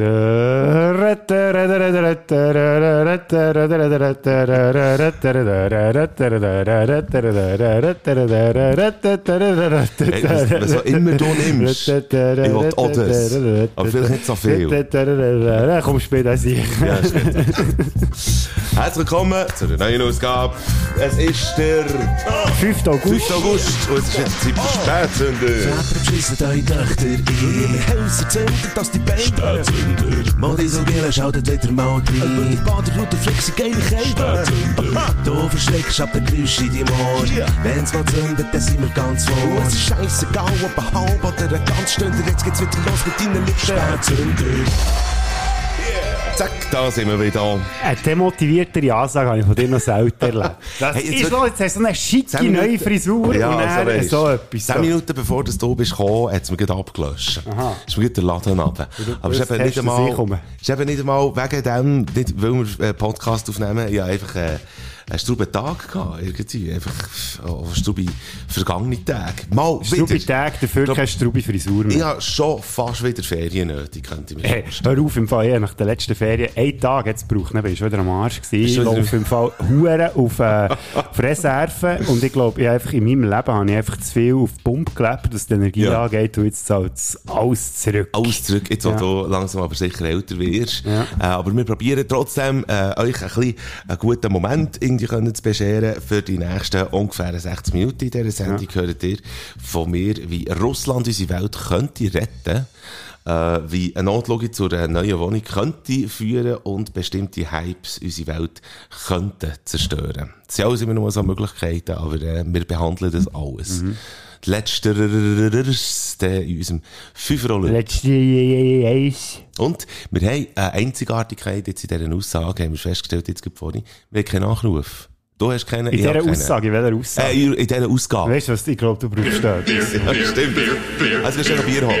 Tere, tere, tere, tere, tere. Was auch immer du nimmst. Ich will auch das. Aber vielleicht nicht so viel. Komm, spiel das sicher. Ja. Herzlich willkommen zu der neuen Ausgabe. Es ist der 5. August. 5. August und es ist jetzt Zeit für Spätzünder. Beschissen eure Töchter in ihre Häuser zündet, dass die Beine Modisogele schaltet wieder mal rein. Über die Baderroute flexi geile Kälte. Du verschreckst ab den Geräusch in deinem Ohr. Wenn's mal zündet, dann sind wir ganz vor. Es ist scheissegal, ob ein halb oder ein ganz Stunde. Jetzt geht's wieder los mit deinen Lippen. Spätzünder. Zack, da sind wir wieder. Eine demotiviertere Ansage habe ich von dir noch selten erlebt. Das Hey, jetzt ist noch, jetzt hast du so eine schicke neue Minuten. Frisur Ja, und dann weisst, so etwas. Zehn Minuten bevor du da bist gekommen, hat es mir gerade abgelöscht. Aha. Ist mir der Laden runter. Aber es ist eben nicht einmal, es ist eben nicht einmal wegen dem, nicht weil wir einen Podcast aufnehmen, ja einfach äh, einen struben Tag gehabt, irgendwie. Einfach, oh, strube vergangene Tage. Mal Strubi wieder. Tag, dafür keine Strubi Frisur Ich mehr. habe schon fast wieder Ferien nötig, könnte ich mir Hey, hör auf, im Fall, ja, nach der letzten Ferien, einen Tag jetzt gebraucht, dann bist du wieder am Arsch gewesen. Ich laufe im Fall Huren auf, äh, auf Reserve und ich glaube, ich einfach in meinem Leben habe ich einfach zu viel auf die Pumpe gelebt, dass die Energie Ja. angeht und jetzt zahlt es alles zurück. alles zurück, jetzt wo Ja. du langsam aber sicher älter wirst. Ja. Äh, aber wir probieren trotzdem, äh, euch ein bisschen einen guten Moment irgendwie können zu bescheren für die nächsten ungefähr 60 Minuten in dieser Sendung. Hört ihr von mir, wie Russland unsere Welt könnte retten äh, wie eine Notlogik zu einer neuen Wohnung könnte führen und bestimmte Hypes unsere Welt könnten zerstören. Das sind alles immer nur so Möglichkeiten, aber äh, wir behandeln das alles. Die letzte in unserem Fünferrolle. Letzte. Und wir haben eine Einzigartigkeit jetzt in dieser Aussage, haben wir festgestellt jetzt gerade vorhin. Wir haben keinen Nachruf. Du hast keinen, In dieser keinen. Aussage, in welcher Aussage? Äh, in in dieser Ausgabe. Weißt du was, ich glaube, du brauchst das. Ja, stimmt. Also, gehst du noch Bier holen?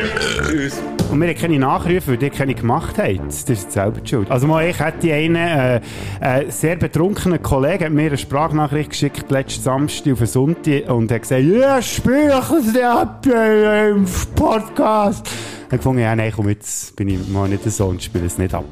Tschüss. Und wir haben keine Nachrufe, weil die keine gemacht haben. Das ist selber die schuld. Also mal, ich hätte einen äh, äh, sehr betrunkenen Kollegen hat mir eine Sprachnachricht geschickt letzten Samstag auf den Sonntag und hat gesagt, ja, spiel ich das ab im Podcast. Habe gefunden, ja, nein, komm, jetzt bin ich mal nicht so und spiele es nicht ab.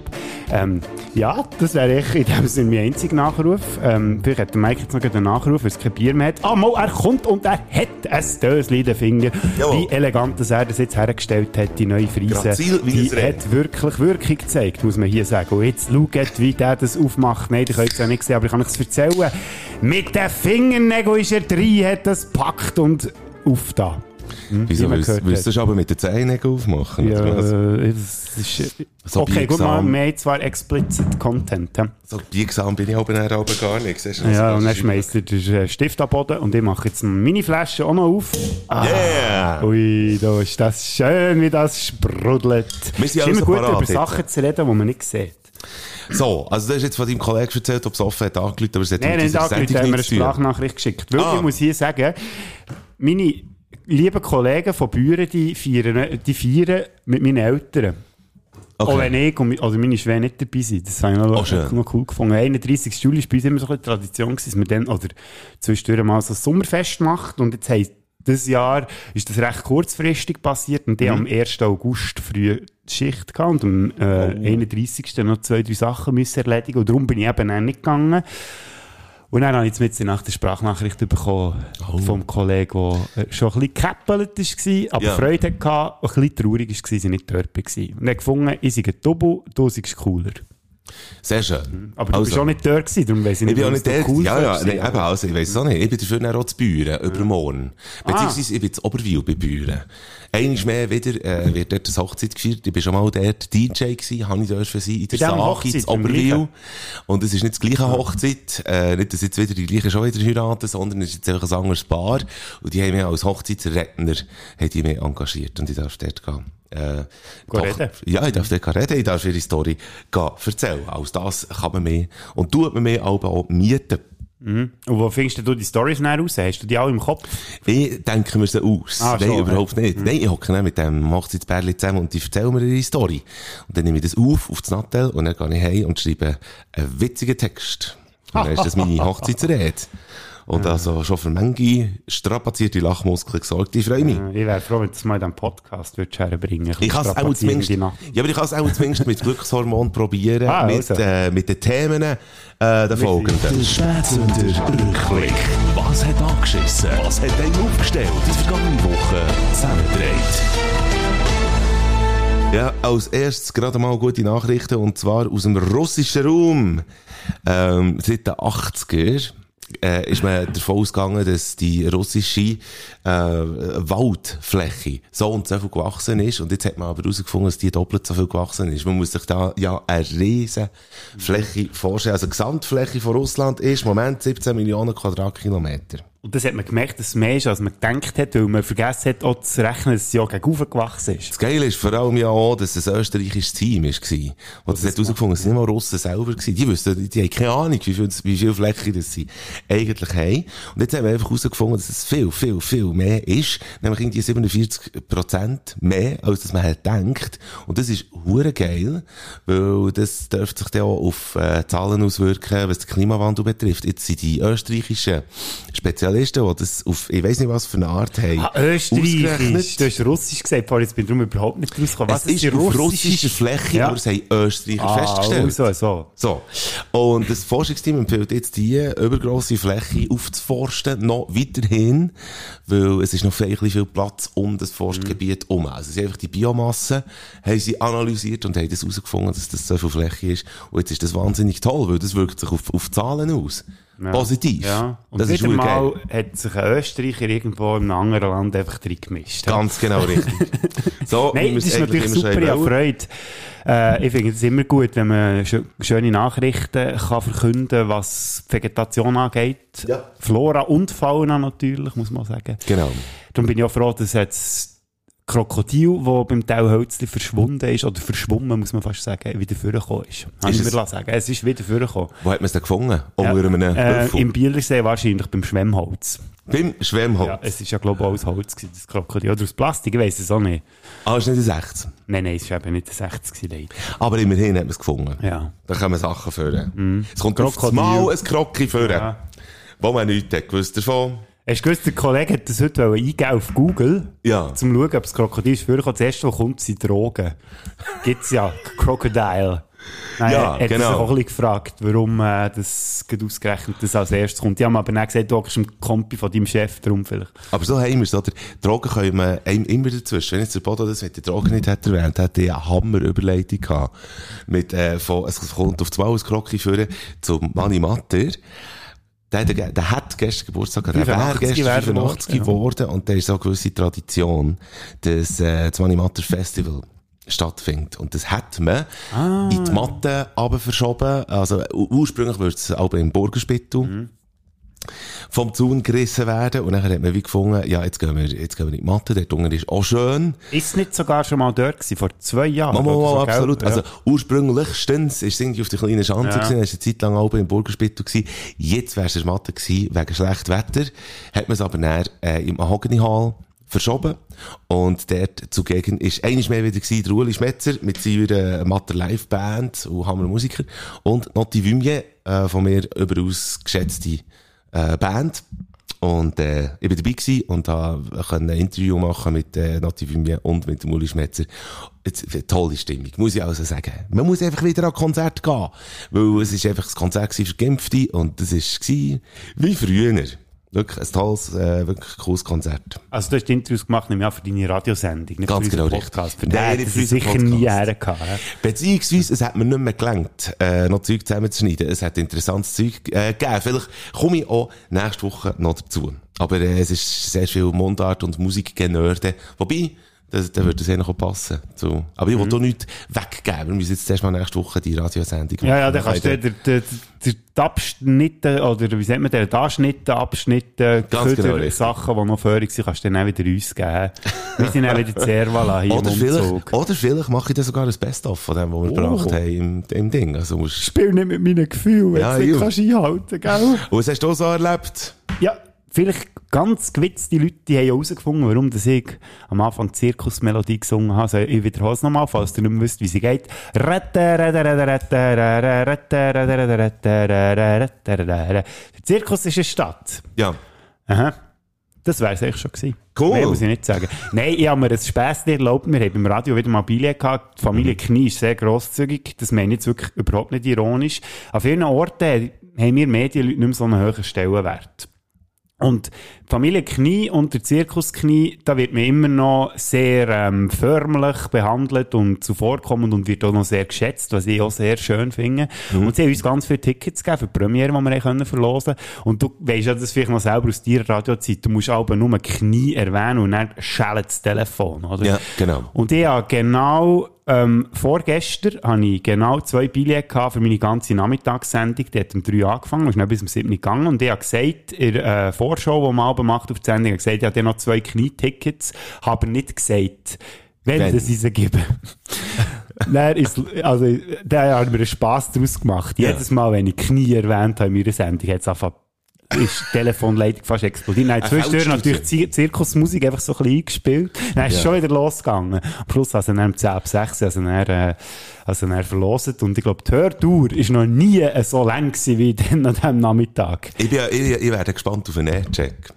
Ähm, ja, das wäre ich in dem Sinne mein einziger Nachruf. Ähm, vielleicht hat der Mike jetzt noch einen Nachruf, weil es kein Bier mehr hat. Ah, mal, er kommt und er hat ein Dösli in den Finger. Jawohl. Wie elegant dass er das jetzt hergestellt hat, die neue Frise. Grazil, wie die hat wirklich Wirkung gezeigt, muss man hier sagen. Und jetzt schaut, wie der das aufmacht. Nein, ich könnt es ja nicht sehen, aber ich kann euch das erzählen. Mit den Fingernägeln ist er drin, hat das gepackt und auf da. Wieso Wie man willst du hat. das aber mit den Zehennägeln aufmachen? Ja, äh, das ist, So okay, gut, mal, wir haben zwar explicit Content. Ja, So biegsam bin ich aber nachher aber gar nicht. Siehst du, ja also, und dann schmeißt er den äh, Stift am Boden und ich mache jetzt eine Mini-Flasche auch noch auf. Ah, Yeah! Ui, da ist das schön, wie das sprudelt. Es ist immer also gut, parat über jetzt. Sachen zu reden, die man nicht sieht. So, also du hast jetzt von deinem Kollegen erzählt, ob es offen hat lieben Kollegen von Büren, die feiern, die feiern mit meinen Eltern. Okay. Auch wenn ich und also meine Schwäne nicht dabei sind. Das habe ich noch, Oh, noch cool gefunden. 31. Juli war bei uns immer so eine Tradition, dass man dann, oder zwischendurch mal so ein Sommerfest macht. Und jetzt heisst, dieses Jahr ist das recht kurzfristig passiert und Mhm. die am 1. August früh die Schicht gehabt und am äh, Oh. 31. noch zwei, drei Sachen müssen erledigen und darum bin ich eben auch nicht gegangen. Und dann habe ich jetzt nach der Sprachnachricht bekommen Oh. vom Kollegen, der äh, schon ein bisschen gekäppelt war, aber Ja. Freude hatte, und ein bisschen traurig war, dass ich nicht dort war. Und er hat gefunden, ich sei ein Double, du seist cooler. Sehr schön. Aber du Also. bist auch nicht dort gewesen, darum weiss ich Ich nicht, bin auch nicht so cool ja, ja, nee, eben, also, ich weiss es auch nicht. Ich bin dafür dann auch zu Büren, übermorgen. Ah. Beziehungsweise, ich bin zu Oberwil bei Büren. Einmal mehr wieder, äh, wird dort eine Hochzeit gefeiert. Ich bin schon mal dort DJ gewesen, habe ich dürfen sein, in der Sache, in Oberwil. gleichen? Und es ist nicht die gleiche Hochzeit, äh, nicht, dass jetzt wieder die gleiche schon wieder heiraten, sondern es ist jetzt einfach ein anderes Paar. Und die haben mich als Hochzeitsredner, haben die mich engagiert. Und ich darf dort gehen. Äh, reden? ja, ich darf dort reden, ich darf ihre Story gehen erzählen. Als das kann man mehr, und tut man mehr auch mieten. Und wo findest du die Storys näher raus? Hast du die alle im Kopf? Ich denke mir sie aus. Ah, Nein, schon, überhaupt nicht. Nein, ich hocke mit dem Hochzeitspärli zusammen und die erzählen mir ihre Story. Und dann nehme ich das auf, auf das Nattel, und dann gehe ich heim und schreibe einen witzigen Text. Und dann ist das meine Hochzeitsrede. Und also schon für manche strapazierte Lachmuskeln gesorgt. Ich freue mich. Äh, Ich wäre froh, wenn du es mal in diesem Podcast würdest herbringen Ich kann es auch zumindest, ja, aber ich kann es auch zumindest mit Glückshormon probieren, Ah, mit, also. äh, mit den Themen, äh, der folgenden. Der Spätsünder Rückblick. Was hat angeschissen? Was hat einen aufgestellt? Die vergangene Woche zusammengedreht. Ja, als erstes gerade mal gute Nachrichten, und zwar aus dem russischen Raum. Ähm, seit den 80er äh, ist man davon ausgegangen, dass die russische äh, Waldfläche so und so viel gewachsen ist. Und jetzt hat man aber herausgefunden, dass die doppelt so viel gewachsen ist. Man muss sich da ja eine riesen Fläche vorstellen. Also die Gesamtfläche von Russland ist im Moment 17 Millionen Quadratkilometer. Und das hat man gemerkt, dass es mehr ist, als man gedacht hat, weil man vergessen hat, auch zu rechnen, dass es ja gegen gewachsen ist. Das Geile ist vor allem ja auch, dass es ein österreichisches Team war. Und das hat herausgefunden, es sind nicht mal Russen selber gewesen. Die wüssten, die, haben keine Ahnung, wie viel, wie viel Fläche das sie eigentlich haben. Und jetzt haben wir einfach herausgefunden, dass es viel, viel, viel mehr ist. Nämlich irgendwie 47 Prozent mehr, als dass man halt denkt. Und das ist hure geil, weil das dürfte sich dann auch auf äh, Zahlen auswirken, was den Klimawandel betrifft. Jetzt sind die österreichischen Spezialisten, die das auf, ich weiß nicht was für eine Art haben, Ah, Österreichisch. Du hast Russisch gesagt, vorhin, jetzt bin ich darum überhaupt nicht rausgekommen. Es ist auf russischer Fläche, Ja. aber es haben Österreicher ah, festgestellt. So, so. So. Und das Forschungsteam empfiehlt jetzt die übergrosse Fläche aufzuforsten, noch weiterhin, weil es ist noch viel, viel Platz um das Forstgebiet herum. Also sie haben einfach die Biomasse, haben sie analysiert und haben das herausgefunden, dass das so viel Fläche ist. Und jetzt ist das wahnsinnig toll, weil das wirkt sich auf, auf Zahlen aus. Ja. Positiv. Ja. Und das ist mal geil. hat sich ein Österreicher irgendwo in einem anderen Land einfach drin gemischt. Ganz genau richtig. So, Nein, das ist natürlich immer super, ich habe. Freude. Äh, ich finde es immer gut, wenn man schö schöne Nachrichten kann verkünden was die Vegetation angeht. Ja. Flora und Fauna natürlich, muss man sagen. Genau. Darum bin ich auch froh, dass jetzt Krokodil, das beim Tauhölzli verschwunden ist, oder verschwommen, muss man fast sagen, wieder vorgekommen ist. Kann Ist ich es- mir sagen. Es ist wieder vorgekommen. Wo hat man es denn gefunden? Ja. Äh. Im Bielersee wahrscheinlich beim Schwemmholz. Beim Schwemmholz. Ja, es ist ja, glaube ich, aus Holz gewesen, das Krokodil. Oder aus Plastik, ich weiss es auch nicht. Ah, ist nicht ein 16. Nein, nein, es war eben nicht der 60 gewesen. Aber immerhin hat man es gefunden. Ja. Da kommen Sachen führen. Es kommt Krokodil. Mal ein Krocki führen. Ja. Wo man nichts hat gewusst davon. Hast du gewusst, der Kollege hat das heute eingeben auf Google, Ja. um zu schauen, ob das Krokodil ist vorkommt. Das erste, was kommt, sind Drogen. Gibt's ja. Crocodile. Nein, Ja, er hat genau. sich auch ein bisschen gefragt, warum äh, das ausgerechnet das als erstes kommt. Die haben aber dann gesagt, du hockst im Kompi von deinem Chef drum vielleicht. Aber so haben wir es, oder? Drogen können wir immer dazwischen. Wenn jetzt der Bodo das mit den Drogen nicht hätte erwähnt, hätte er eine Hammer-Überleitung gehabt. Mit, äh, von, es kommt auf zwei ein Krocki führen zum Manni Matter. Der, der, der hat gestern Geburtstag, gehabt. der wäre 85 gestern wäre 85 geworden, geworden und der ist so eine gewisse Tradition, dass äh, das Manni Matter Festival stattfindet. Und das hat man in die Matte aber verschoben. Also ursprünglich würde es aber im Burgerspittel vom Zaun gerissen werden. Und dann hat man wie gefunden, ja, jetzt gehen wir, jetzt gehen wir in die Matte, der Dunge ist auch schön. Ist es nicht sogar schon mal dort gewesen, vor zwei Jahren? Mama, oder so, Mama, gell? absolut. Ja. Also, ursprünglichstens ist es irgendwie auf der kleinen Schanze Ja. gewesen, ist eine Zeit lang oben im Burgerspittel gewesen. Jetzt wäre es Matte gewesen, wegen schlechtem Wetter. Hat man es aber dann, äh, im Mahogany Hall verschoben. Und dort zugegen ist einiges mehr wieder gewesen, der Ueli Schmetzer mit seiner Matter Live Band und Hammer Musiker. Und Notti Vimier, äh, von mir überaus geschätzte, äh, Band. Und, äh, ich bin dabei gewesen und können ein Interview machen mit, äh, Nati Vimier und mit dem Uli Schmetzer. Jetzt, äh, tolle Stimmung, muss ich also sagen. Man muss einfach wieder an Konzert gehen. Weil es ist einfach das Konzert für Geimpfte und das gewesen wie früher. Wirklich ein tolles, äh, wirklich cooles Konzert. Also du hast Interviews gemacht, nämlich auch für deine Radiosendung, nicht Ganz für genau. Podcast. Für Nein, den nicht für sicher nie Podcast. hergehabt. hä? Beziehungsweise, es hat mir nicht mehr gelangt, äh, noch Zeug zusammenzuschneiden. Es hat interessantes Zeug äh, gegeben. Vielleicht komme ich auch nächste Woche noch dazu. Aber äh, es ist sehr viel Mundart und Musik genörde. Wobei, das, da würde es eher noch passen. So. Aber ich will auch nichts weggeben. Wir müssen jetzt erst mal nächste Woche die Radiosendung Ja, ja, dann kannst du Dann- den, den, den, den Abschnitte, oder wie sagt man den, Abschnitte, Ganz genau. Sachen, die noch vorig sind, kannst du dann auch wieder uns geben. Wir sind dann wieder Zerwala hier oder im vielleicht, Umzug. oder vielleicht mache ich dann sogar ein Best-of von dem, was wir Oh. gebracht haben im, im Ding. Also musst, Spiel nicht mit meinen Gefühlen, wenn Ja, du es nicht ja. kannst einhalten, gell? und was hast du so erlebt? Ja, vielleicht ganz gewitzte Leute, die haben herausgefunden, warum das ich am Anfang Zirkusmelodie gesungen habe. Also ich wiederhole es nochmal, falls ihr nicht mehr wisst, wie sie geht. Der Zirkus ist eine Stadt. Ja. Aha. Das wäre es eigentlich schon gewesen. Cool. Mehr muss ich nicht sagen. Nein, ich habe mir ein Späßchen erlaubt. Wir haben beim Radio wieder mal Billett gehabt. Die Familie Knie ist sehr grosszügig. Das meine ich jetzt wirklich überhaupt nicht ironisch. An vielen Orten haben wir Medienleute nicht mehr so einen hohen Stellenwert. Und die Familie Knie und der Zirkus Knie, da wird man immer noch sehr ähm, förmlich behandelt und zuvorkommend und wird auch noch sehr geschätzt, was ich auch sehr schön finde. Und sie haben uns ganz viele Tickets gegeben für die Premiere, die wir können verlosen Und du weisst ja das vielleicht noch selber aus deiner Radiozeit, du musst aber nur Knie erwähnen und dann schellt das Telefon, oder? Ja, genau. Und ich habe genau, ähm, vorgestern habe ich genau zwei Billette für meine ganze Nachmittagssendung. Die hat um drei angefangen, ist nicht bis um sieben gegangen. Und ich habe gesagt, in der äh, Vorschau, die man abends macht auf die Sendung, habe ich gesagt, ich habe noch zwei Knietickets, habe nicht gesagt, wenn, Wenn. sie sie geben. Dann ist, also, da haben wir einen Spass draus gemacht. Ja. Jedes Mal, wenn ich Knie erwähnt habe in meiner Sendung, hat es einfach ist die Telefonleitung fast explodiert. Nein, Ein zwischendurch natürlich Zir Zirkusmusik einfach so ein bisschen eingespielt. Dann ist es Ja. schon wieder losgegangen. Schluss also dann um 10 ab 6, also dann, äh, also dann verloset. Und ich glaube, die Hörtour ist noch nie so lang gewesen wie dann an diesem Nachmittag. Ich, bin, ich, ich werde gespannt auf einen Aircheck.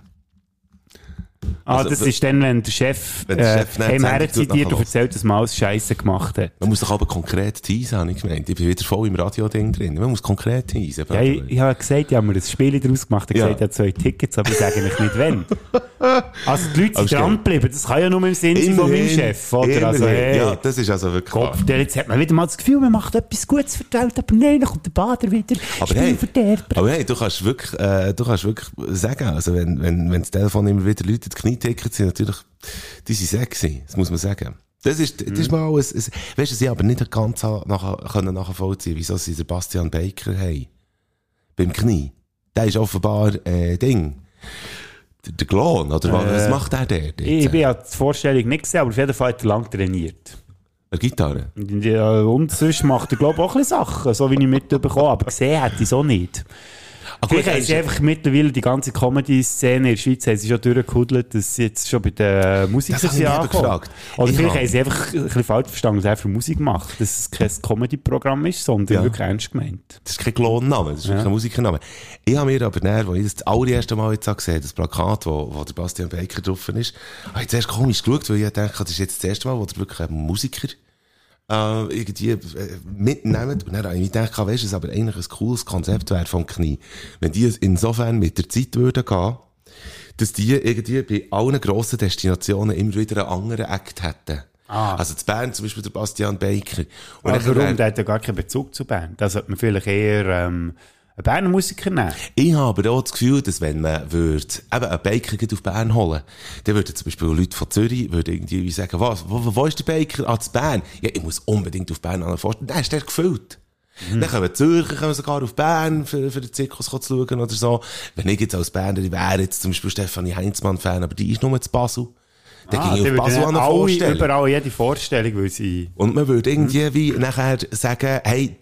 Ah, Also, das ist dann, wenn der Chef, Wenn der äh, Chef dann die heimher Sendung zitiert und erzählt, dass man alles Scheisse gemacht hat. Man muss doch aber konkret teasen, habe ich gemeint. Ich bin wieder voll im Radio-Ding drin. Man muss konkret teasen. Ja, ich, ich habe gesagt, ich habe mir ein Spiel daraus gemacht. Ich Ja. habe gesagt, ich habe zwei Tickets, aber ich sage eigentlich nicht wenn. Also die Leute sind dran geblieben. Das kann ja nur im Sinn sein von meinem Chef, oder? Also, hey. Ja, das ist also wirklich. Kopf, der, jetzt hat man wieder mal das Gefühl, man macht etwas Gutes für die Welt, aber nein, dann kommt der Bader wieder, Aber hey, aber hey, du kannst wirklich, äh, du kannst wirklich sagen, also wenn, wenn, wenn das Telefon immer wieder läutet, die Knietickets sind natürlich, die sind sexy, das muss man sagen. Das ist, das ist mal ein, ein weißt du, sie aber nicht ganz nachher, können nachvollziehen, wieso sie Sebastian Baker haben. Beim Knie. Der ist offenbar, äh, Ding. Der, der Klon, oder was, was macht der der? Ich, ich habe die Vorstellung nicht gesehen, aber auf jeden Fall hat er lang trainiert. Eine Gitarre. Und, ja, und sonst macht er, glaube ich, auch ein bisschen Sachen, so wie ich mitbekommen habe. Aber gesehen hätte ich es auch nicht. Ah, gut, Vielleicht er haben ist- sie einfach mittlerweile die ganze Comedy-Szene in der Schweiz haben sie schon durchgekudelt, dass sie jetzt schon bei den Musikern ich sind gefragt. Oder Ich vielleicht habe- haben sie einfach ein bisschen falsch verstanden, er für Musik macht. Dass es kein Comedy-Programm ist, sondern Ja. wirklich ernst gemeint. Das ist kein Klonname, das ist wirklich ein Musikername. Ich habe mir aber näher, als ich das, das allererste Mal jetzt gesehen habe, das Plakat, wo, wo der Bastian Baker drauf ist, habe ich zuerst komisch geschaut, weil ich dachte, das ist jetzt das erste Mal, wo der wirklich ein Musiker äh, irgendwie äh, mitnehmen. Und dann habe ich gedacht, weißt du, es aber eigentlich ein cooles Konzept wäre vom Knie. Wenn die insofern mit der Zeit würden gehen, dass die irgendwie bei allen grossen Destinationen immer wieder einen anderen Act hätten. Ah. Also zu Bern zum Beispiel der Bastian Baker. Und dann warum? Der hat ja gar keinen Bezug zu Bern. Da sollte man vielleicht eher ähm, einen Berner Musiker nehmen. Ich habe aber auch das Gefühl, dass wenn man würde, eben einen Baker auf Bern holen, dann würden zum Beispiel Leute von Zürich würden irgendwie sagen, was, wo, wo ist der Baker? Ah, zu Bern. Ja, ich muss unbedingt auf Bern an vorstellen. Dann ist der gefüllt. Dann kommen die Zürcher kommen sogar auf Bern für, für den Zirkus zu schauen oder so. Wenn ich jetzt als Berner wäre, jetzt zum Beispiel Stefanie Heinzmann-Fan, aber die ist nur zu Basel. Dann Ah, ging ich auf Basel an alle Vorstellung. überall jede Vorstellung, weil sie... Und man würde irgendwie wie nachher sagen, hey,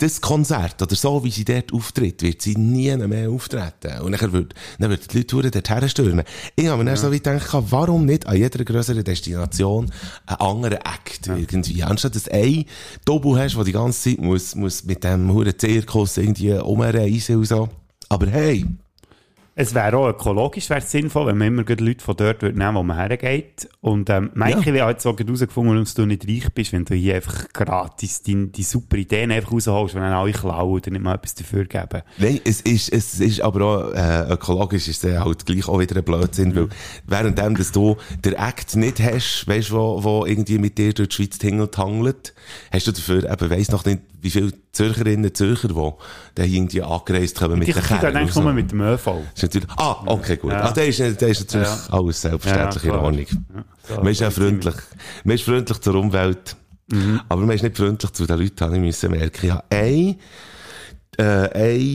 das Konzert, oder so, wie sie dort auftritt, wird sie nie mehr auftreten. Und dann würden, dann würden die Leute dort herstürmen. Ich habe mir dann so wie gedacht, warum nicht an jeder grösseren Destination einen anderen Act irgendwie? Anstatt dass ein Dobu hast, der die ganze Zeit muss, muss mit dem huren Zirkus irgendwie umreisen und so. Aber hey, Es wäre auch ökologisch sinnvoll, wenn man immer gleich Leute von dort würde nehmen wo man hergeht. Und ähm, Michael ja. hat so gerade herausgefunden, warum du nicht reich bist, wenn du hier einfach gratis die, die super Ideen einfach rausholst, wenn dann alle klauen und nicht mal etwas dafür geben. Nein, es ist, es ist aber auch, äh, ökologisch ist es halt gleich auch wieder ein Blödsinn, weil währenddem, dass du den Act nicht hast, weißt, wo, wo irgendwie mit dir durch die Schweiz tingelt, hangelt, hast du dafür eben, weiss noch nicht, wie viele Zürcherinnen Zürcher, die irgendwie angereist kommen mit den eigentlich nur so. mit dem ÖV. Natürlich, ah, okay, gut. Ja. Ah, der ist, der ist natürlich Ja. alles selbstverständlich Ja, in. Ordnung. man ist auch freundlich. Man ist freundlich zur Umwelt. Mhm. Aber man ist nicht freundlich zu den Leuten, habe ich müssen merken. Ich habe ein, äh,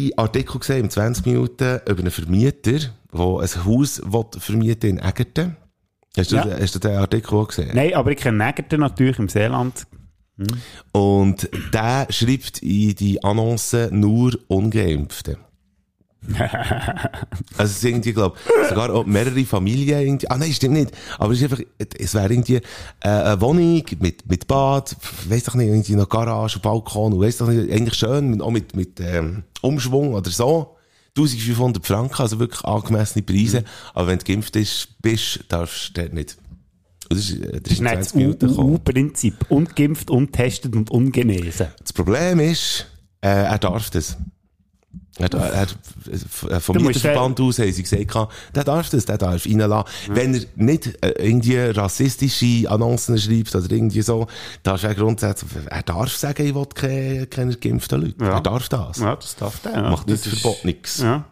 ein Artikel gesehen, in 20 Minuten, über einen Vermieter, der ein Haus vermieten in Egerten. Hast du, Ja. hast du den Artikel auch gesehen? Nein, aber ich kenne Nägerten natürlich im Seeland. Und der schreibt in die Annonce nur Ungeimpfte. Also es ist irgendwie, glaube sogar auch mehrere Familien irgendwie. Ah nein, stimmt nicht. Aber es ist einfach, es wäre irgendwie äh, eine Wohnung mit, mit Bad, weiss doch nicht, irgendwie noch Garage, Balkon, und weiss doch nicht, eigentlich schön, auch mit, mit ähm, Umschwung oder so. 1500 Franken, also wirklich angemessene Preise. Aber wenn du geimpft ist, bist, darfst du dort nicht. Das ist, äh, das ist das 20 Minuten gekommen. U-Prinzip. Ungeimpft, untestet und ungenesen. Das Problem ist, äh, er darf das. Er, er, er, vom Mieterverband aus haben sie gesagt, der darf das, der darf reinlassen. Wenn er nicht äh, irgendwie rassistische Annoncen schreibt oder irgendwie so, darf er grundsätzlich, er darf sagen, ich will keine, keine geimpften Leute. Ja. Er darf das. Ja, das darf der. Ja. Macht nicht Verbot nichts. Ja.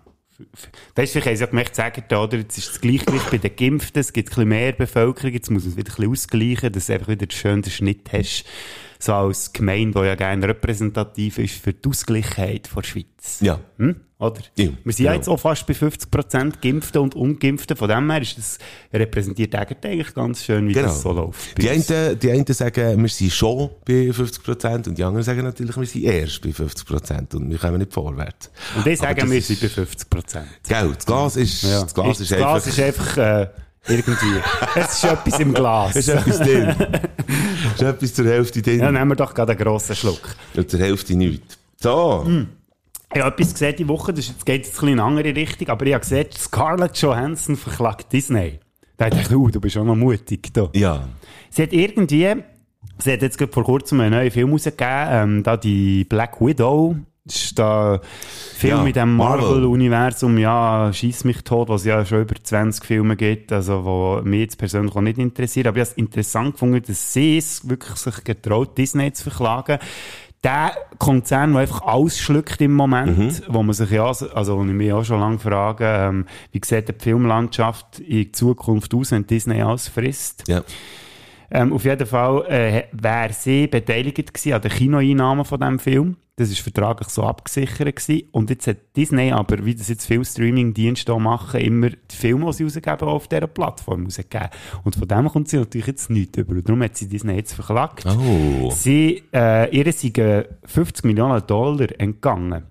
Weißt du, vielleicht haben sie ja gemerkt, sagen, da, oder, jetzt ist das Gleichgewicht bei den Geimpften, es gibt ein bisschen mehr Bevölkerung, jetzt muss man es wieder ein bisschen ausgleichen, dass du einfach wieder einen schönen Schnitt hast, so als Gemeinde, die ja gerne repräsentativ ist für die Ausgleichheit der Schweiz. Ja. Hm? Oder? Ja, Wir sind ja genau. jetzt auch fast bei 50% Geimpften und Ungeimpften. Von dem her ist das repräsentiert eigentlich ganz schön, wie Genau. das so läuft. Die einen, die einen sagen, wir sind schon bei 50% und die anderen sagen natürlich, wir sind erst bei 50% und wir kommen nicht vorwärts. Und die sagen, wir sind bei 50%. Gell, das Glas ist, Ja. das Glas ist, das einfach... Glas ist einfach äh, irgendwie. es ist etwas im Glas. ist etwas drin. ist etwas zur Hälfte drin. Ja, nehmen wir doch gerade einen grossen Schluck. Und zur Hälfte nichts. So. Ich habe etwas gesehen die Woche, das jetzt geht es ein bisschen in eine andere Richtung, aber ich habe gesehen, Scarlett Johansson verklagt Disney. Da dachte ich, uh, du bist auch noch mutig. Da. Ja. Sie hat irgendwie, sie hat jetzt gerade vor kurzem einen neuen Film rausgegeben, ähm, da die Black Widow. Das ist der Film Ja, mit dem Marvel. Marvel-Universum, ja, schieß mich tot, was ja schon über 20 Filme gibt, also, wo mich jetzt persönlich auch nicht interessiert. Aber ich habe es interessant gefunden, dass sie es wirklich sich getraut, Disney zu verklagen. Der Konzern, der einfach ausschluckt im Moment, wo man sich ja, also, wo ich mich auch schon lange frage, ähm, wie sieht die Filmlandschaft in Zukunft aus, wenn Disney alles frisst? Ja. Ähm, auf jeden Fall äh, wäre sie beteiligt gewesen an den Kinoeinnahmen von diesem Film. Das ist vertraglich so abgesichert gewesen. Und jetzt hat Disney aber, wie das jetzt viele Streaming-Dienste machen, immer die Filme, die sie rausgeben, auf dieser Plattform rausgegeben. Und von dem kommt sie natürlich jetzt nichts über. Und darum hat sie Disney jetzt verklagt. Oh. Sie, äh, ihr sind äh, 50 Millionen Dollar entgangen.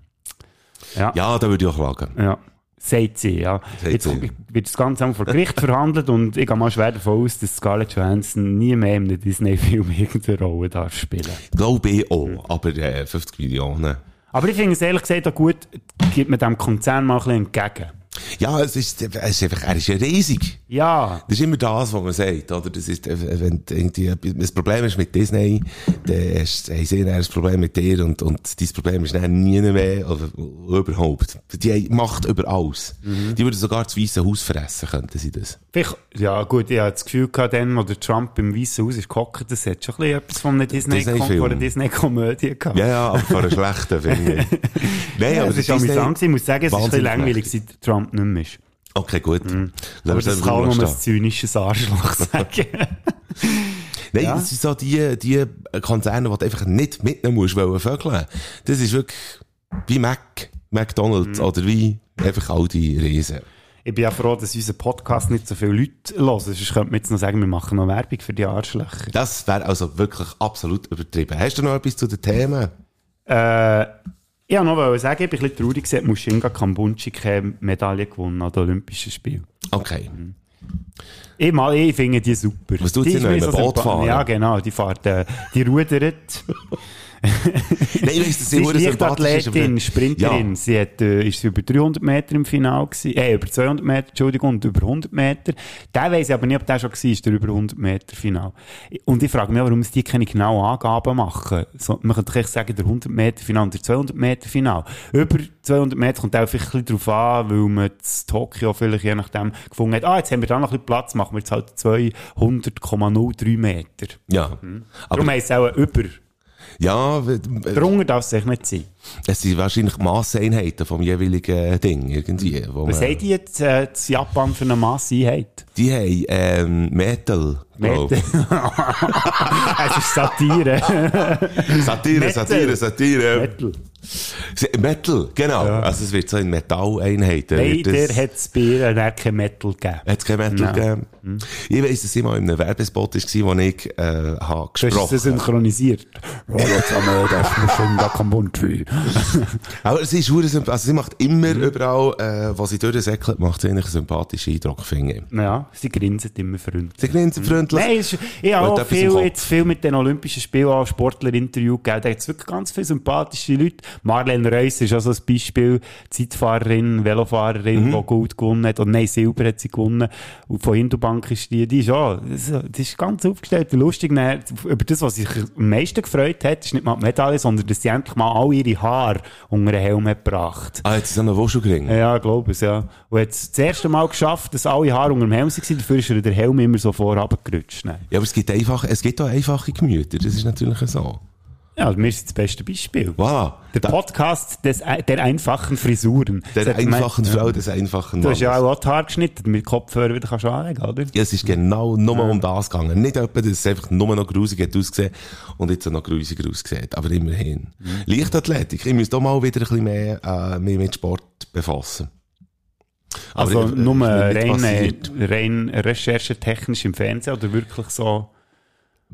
Ja. Ja, da würde ich auch klagen. Ja. Sagt sie, ja. Sagt Jetzt sie. wird das Ganze vor Gericht verhandelt und ich gehe mal schwer davon aus, dass Scarlett Johansson nie mehr in einem Disney-Film irgendeine Rolle darf spielen. Glaube ich auch. Aber äh, 50 Millionen. Aber ich finde es ehrlich gesagt auch gut, gibt man dem Konzern mal ein bisschen entgegen. Ja, es ist, es ist einfach, er ist ja riesig. Ja, Das ist immer das, was man sagt, oder? Das ist, äh, wenn du irgendwie, das Problem ist mit Disney, dann hast- dann ein Problem mit dir und, und dein Problem ist dann nie mehr, oder überhaupt. Die haben Macht über alles. Mhm. Die würden sogar das Weiße Haus fressen, könnten sie das. vielleicht, ja gut, ich hatte das Gefühl gehabt, dann, wo der Trump im Weißen Haus ist gehockt, das hat schon ein bisschen etwas von einer Disney- Disney-Film. von einer Disney-Komödie gehabt. Ja, ja, aber von einer schlechten, finde ich. Nein, Ja, aber das ist Disney- amüsant. Ich muss sagen, es ist ein bisschen langweilig, seit Trump nicht mehr ist. Okay, gut. Lassen Aber das kann stehen. ein zynisches Arschloch sagen. Nein, Ja. das sind so die, die Konzerne, die du einfach nicht mitnehmen musst, wollen vögeln. Das ist wirklich wie Mac, McDonalds Mhm. oder wie einfach all die Riesen. Ich bin ja froh, dass unser Podcast nicht so viele Leute hören. Sonst könnte man jetzt noch sagen, wir machen noch Werbung für die Arschlöcher. Das wäre also wirklich absolut übertrieben. Hast du noch etwas zu den Themen? Äh, ich wollte noch sagen, ich bin ein bisschen traurig, dass Mushinga Kambunchi keine Medaille gewonnen an den Olympischen Spielen. Okay. Ich, mal, ich finde die super. Was tut die sie noch, im Boot fahren? Ja, genau. Die fährt, äh, die rudert. Nein, ich weiss, Sie ist Leichtathletin, Sprinterin. Sie hat, äh, ist über 300 Meter im Final gewesen. Äh, über 200 Meter, Entschuldigung, und über 100 Meter. Der weiss ich aber nicht, ob der schon war, der über 100 Meter Final. Und ich frage mich, warum sie die keine genauen Angaben machen. So, man könnte echt sagen, der 100 Meter Final und der 200 Meter Final. Über 200 Meter kommt auch vielleicht ein bisschen darauf an, weil man in Tokio vielleicht je nachdem gefunden hat, ah, jetzt haben wir da noch ein bisschen Platz, machen wir jetzt halt 200,03 Meter. Ja. Darum Aber, heisst es auch über. Ja, Darunter darf es echt nicht sein. es sind wahrscheinlich Masseinheiten vom jeweiligen Ding, irgendwie. Was man, haben die jetzt äh, in Japan für eine Masseinheit? Die haben, ähm, Metal, Meter. es ist Satire. Satire, Metal. Satire, Satire. Metal. Metal, genau. Also es wird so in Metalleinheiten. Leider das- hat es bei ihr dann kein Metal gegeben. Hat es kein Metal Nein. gegeben? Hm. Ich weiss, dass ich mal in einem Werbespot war, wo ich äh, habe gesprochen es synchronisiert. Ja, jetzt haben wir das da kein für. Aber sie ist also sie macht immer Mhm. überall, äh, was sie durchsäckelt, macht sie eigentlich einen sympathischen Eindruck, finde ich. Ja, sie grinsen immer freundlich. Sie grinsen freundlich. Nein, ist, ich habe auch viel, jetzt viel mit den Olympischen Spielen auch Sportler-Interview gegeben. Da gibt es wirklich ganz viele sympathische Leute. Marlene Reus ist auch so ein Beispiel. Zeitfahrerin, Velofahrerin, Mhm. die Gold gewonnen hat. Und nein, Silber hat sie gewonnen. Und von Hindubank ist die, die ist auch, das ist- ganz aufgestellt lustig. Dann, über das, was sich am meisten gefreut hat, ist nicht mal die Medaille, sondern dass sie endlich mal all ihre Haare unter den Helm hat gebracht. Ah, jetzt ist so ein Wuschelgring. Ja, ich glaube es, ja. Und hat es das erste Mal geschafft, dass alle Haare unter dem Helm waren. Dafür ist ihr der Helm immer so vorab gerutscht. Ja, aber es gibt einfach, es gibt auch einfache Gemüter, das ist natürlich so. Ja, wir sind das beste Beispiel. Voilà. Der Da- Podcast des, der einfachen Frisuren. der Das einfachen gemeint- Frau des einfachen Du Mannes. hast ja auch die Haare geschnitten, mit Kopfhörer wieder kannst du anlegen, oder? Ja, es ist genau nur um das gegangen. Nicht etwa, dass es einfach nur noch grusig hat ausgesehen und jetzt auch noch grusiger aussieht. Aber immerhin. Mhm. Leichtathletik. Ich müsste auch mal wieder ein bisschen mehr, äh, mich mit Sport befassen. Aber Also ich- nur mir nicht rein, äh, rein recherchetechnisch im Fernsehen oder wirklich so,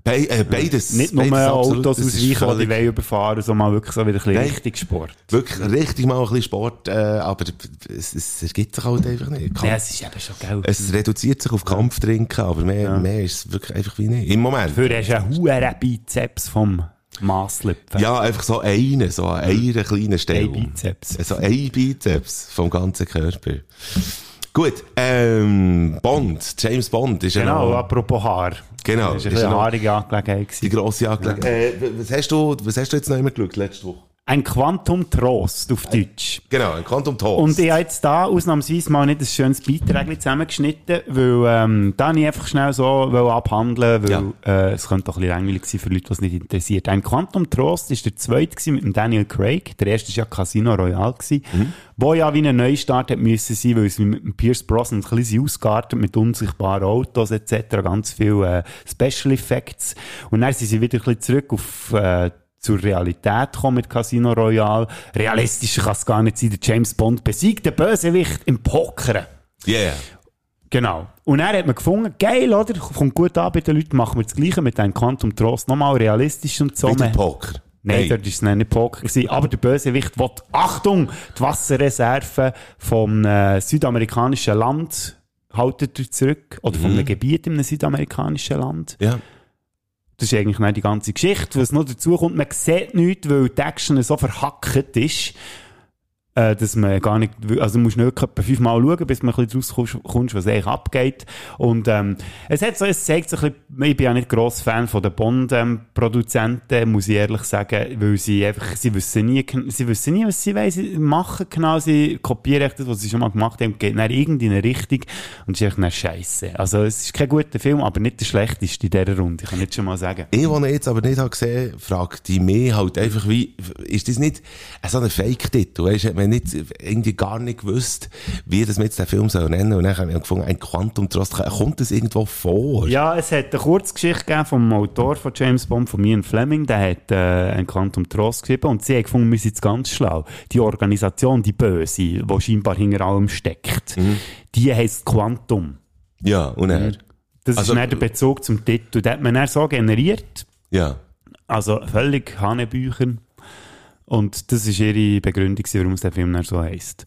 Be äh, beides. nicht nur beides. Autos ausweichen, die wollen überfahren, sondern mal wirklich so wieder ein bisschen richtig Sport. Wirklich richtig mal ein bisschen Sport, äh, aber es, es ergibt sich halt einfach nicht. Kampf- Ja, es ist eben schon geil. es reduziert sich auf Kampftrinken, aber mehr, mehr ist es wirklich einfach wie nicht. Im Moment. Dafür hast du einen hohen Bizeps vom Maßlöpfen. Ja, einfach so eine, so an einer kleinen Stelle. Ein Bizeps. So ein Bizeps vom ganzen Körper. Gut, ähm, Bond, James Bond ist Genau, ja noch apropos Haar. Genau, Das ist war ja eine haarige Angelegenheit. die grosse Angelegenheit. Äh, was hast du, was hast du jetzt noch immer geschaut, letzte Woche? Ein Quantum Trost auf Deutsch. Genau, ein Quantum Toast. Und ich habe jetzt da ausnahmsweise mal nicht ein schönes Beitrag zusammengeschnitten, weil ähm, da ich einfach schnell so wollte abhandeln weil äh, es könnte doch ein bisschen langweilig sein für Leute, die es nicht interessiert. Ein Quantum Trost ist der zweite gewesen mit dem Daniel Craig. Der erste war ja Casino Royale, gewesen, wo ja wie ein Neustart hat müssen sein, weil es mit dem Pierce Brosnan ein bisschen ausgeartet mit unsichtbaren Autos etc., ganz viel äh, Special Effects. Und dann sind sie wieder ein bisschen zurück auf äh, zur Realität kommen mit Casino Royale. Realistischer kann es gar nicht sein. Der James Bond besiegt den Bösewicht im Pokern. yeah. Genau. Und er hat man gefunden, geil, oder? Kommt gut an bei den Leuten, machen wir das Gleiche mit einem Quantum Trost. Nochmal realistisch und so. Wieder Man- Poker. Nein, Hey. dort war es nicht Poker. Gewesen. Aber der Bösewicht will, Achtung, die Wasserreserven vom äh, südamerikanischen Land haltet er zurück. Oder von einem Gebiet in einem südamerikanischen Land. Ja. Das ist eigentlich die ganze Geschichte. Was noch dazu kommt, man sieht nichts, weil die Action so verhackt ist, äh, dass man gar nicht, also du musst nicht etwa fünfmal schauen, bis man ein bisschen draus kommst, kommst, was eigentlich abgeht. Und, ähm, es hat so, es zeigt so ein bisschen, ich bin ja nicht gross Fan von den Bond-Produzenten, muss ich ehrlich sagen, weil sie einfach, sie wissen nie, sie wissen nie, was sie wollen, machen genau, sie kopieren das, was sie schon mal gemacht haben, geht dann irgendwie in eine Richtung und es ist echt dann scheisse. Also, es ist kein guter Film, aber nicht der schlechteste in dieser Runde, ich kann jetzt schon mal sagen. Ich, den ich jetzt aber nicht habe gesehen, fragt die mich halt einfach wie, ist das nicht so ein Fake-Titel? Hat man nicht, irgendwie gar nicht gewusst, wie das jetzt den Film soll nennen. Und dann haben wir gefunden, ein Quantum Trost, kommt das irgendwo vor? Ja, es hat eine Kurzgeschichte gegeben vom Autor von James Bond, von Ian Fleming, der hat äh, ein Quantum Trost geschrieben und sie haben gefunden, wir sind jetzt ganz schlau. Die Organisation, die Böse, die scheinbar hinter allem steckt, die heisst Quantum. Ja, und er? Das Also- ist dann der Bezug zum Titel. Den hat man dann so generiert, Ja. also völlig Hanebüchen. Und das ist ihre Begründung, warum es der Film dann so heisst.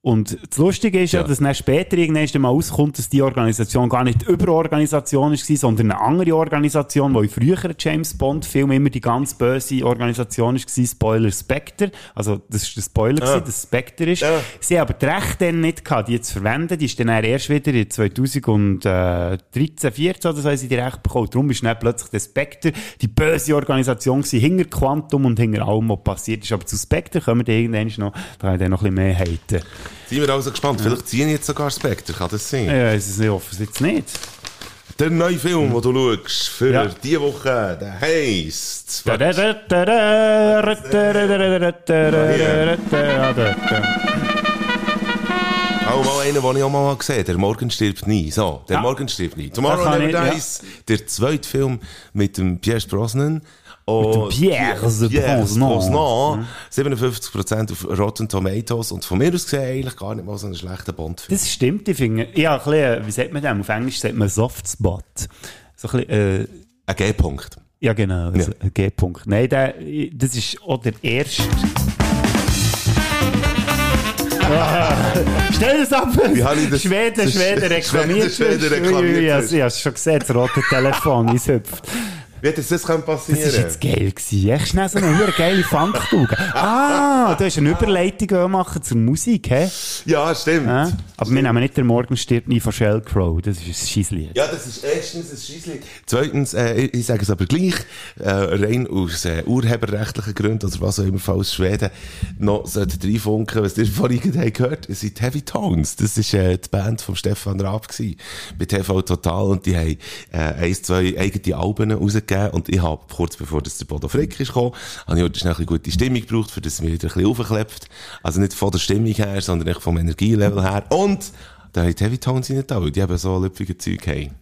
Und das Lustige ist ja, Ja. dass dann später irgendwann mal rauskommt, dass die Organisation gar nicht Überorganisation war, sondern eine andere Organisation, wo in früheren James Bond-Filmen immer die ganz böse Organisation war, Spoiler Spectre. Also, das ist der Spoiler, gewesen, dass Spectre ist. Ja. Sie haben aber das Recht dann nicht gehabt, die zu verwenden. Die ist dann erst wieder in 2013, 14 oder so, haben sie die Recht bekommen. Darum ist dann plötzlich der Spectre die böse Organisation gewesen, hinter Quantum und hinter allem, was passiert ist. Aber zu Spectre können wir dann irgendwann noch, da kann ich dann noch ein bisschen mehr haten. Sind wir also gespannt. Vielleicht ziehen jetzt sogar Spectre, kann das sein? Ja, es ist nicht offen, jetzt nicht. Der neue Film, den du schaust, für Ja. diese Woche, der heisst... Auch mal einen, den ich auch mal gesehen habe. Der Morgen stirbt nie. So, der Ja. Morgen stirbt nie. Tomorrow Da kann Never ich-. Dies. Der zweite Film mit dem Pierce Brosnan. Und Pierre de Pierre Brosnan. 57% auf Rotten Tomatoes und von mir aus gesehen eigentlich gar nicht mal so einen schlechten Bond-Film. Das stimmt, ich finde. Ja, ein bisschen, wie sagt man das? Auf Englisch sagt man Softspot. So ein bisschen, äh, Ein G-Punkt. ja genau, also ein G-Punkt. Nein, der, das ist auch der erste. Ah, Stell das ab! Das- Schweden, Schweden reklamiert. Schweden, Schweden reklamiert Ich hast. habe es schon gesehen, das rote Telefon, es hüpft. Wie hätte das können passieren Das war jetzt geil. Gewesen. Echt schnell so eine geile Funkstube. Ah, du hast eine Überleitung machen zur Musik, hä? Ja, stimmt. Ja? Aber wir nehmen nicht den Morgen stirbt nie von Shell Crow. Das ist ein Scheisslied. Ja, das ist erstens ein Scheisslied. Zweitens, äh, ich, ich sage es aber gleich, äh, rein aus äh, urheberrechtlichen Gründen oder was auch immer, falls Schweden noch sollte reinfunken, was ihr vorhin habt gehört, es sind Heavy Tones. Das ist äh, die Band von Stefan Raab gewesen, bei TV Total und die haben äh, eins, zwei eigene Alben rausgegeben und ich habe kurz bevor das der Bodo Frick ist gekommen, habe ich heute schnell eine gute Stimmung gebraucht, für das mich wieder ein bisschen aufklebt. Also nicht von der Stimmung her, sondern vom Energielevel her und da die Heavy Tones da, weil die eben so lüpfige Zeug haben.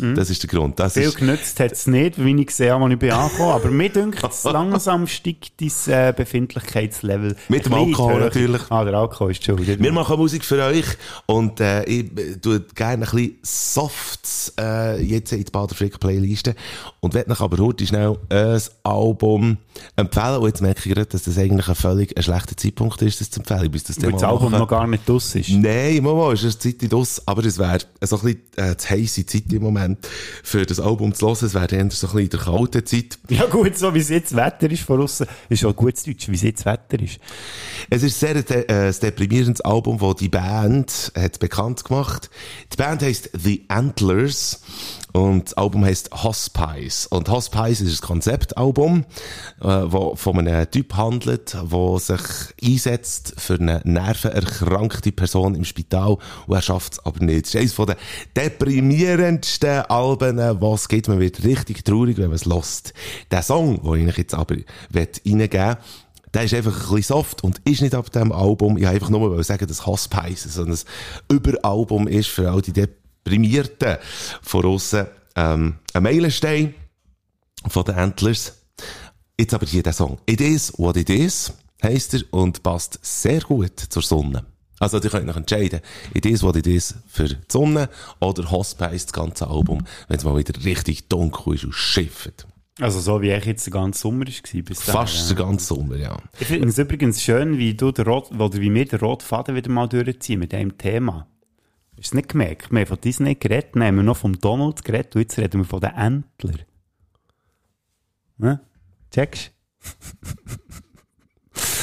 Das ist der Grund. Das Viel ist, genützt hat es nicht, wie ich gesehen habe, als ich bin angekommen. Aber mir dünkt es langsam steigt dein äh, Befindlichkeitslevel. Mit dem Alkohol natürlich. Ah, der Alkohol ist schuld. wir machen Musik für euch und äh, ich äh, tue gerne ein bisschen Softs äh, jetzt in die Bader Frick Playliste und werde euch aber heute schnell ein Album empfehlen und jetzt merke ich gerade, dass das eigentlich ein völlig ein schlechter Zeitpunkt ist, das zu empfehlen, bis das Weil das Album noch gar nicht draus ist. Nein, Mama, es ist eine Zeit aus, aber es wäre so ein bisschen äh, zu heisse Zeit im Moment für das Album zu hören. Es wäre eher so ein bisschen in der kalten Zeit. Ja gut, so wie es jetzt Wetter ist von außen, ist auch gutes Deutsch, wie es jetzt Wetter ist. Es ist sehr de äh, deprimierendes Album, das die Band hat bekannt gemacht. Die Band heißt The Antlers und das Album heißt Hospice. Und Hospice ist ein Konzeptalbum, äh, wo von einem Typ handelt, der sich einsetzt für eine nervenerkrankte Person im Spital und er schafft es aber nicht. Das ist eines den deprimierendsten Alben, was es gibt. Man wird richtig traurig, wenn man es lost. Der Song, den ich jetzt aber reingeben will, der ist einfach ein bisschen soft und ist nicht ab dem Album. Ich wollte einfach nur mal sagen, dass Hospice so ein Überalbum ist für all die Deprimierten von aussen. Ähm, ein Meilenstein von den Antlers. Jetzt aber hier der Song. It is what it is, heisst er, und passt sehr gut zur Sonne. Also, ihr könnt euch entscheiden. It is what it is für die Sonne oder Hospice, das ganze Album, wenn es mal wieder richtig dunkel ist und schifft. Also so wie ich jetzt den ganzen Sommer war. Bis dahin, Fast den ganzen Sommer, ja. Ich finde es übrigens schön, wie du den Rot, oder wie wir den roten Faden wieder mal durchziehen mit diesem Thema. Hast du es nicht gemerkt? Wir haben von Disney geredet, dann haben wir noch vom Donald geredet und jetzt reden wir von den Entler. Ne? Checkst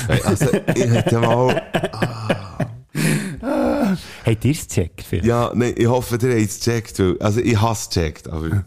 Hey, Also, ich hätte mal, Habt ihr es gecheckt? vielleicht? ja, nein, ich hoffe, ihr habt es gecheckt, also, ich hasse es gecheckt, aber,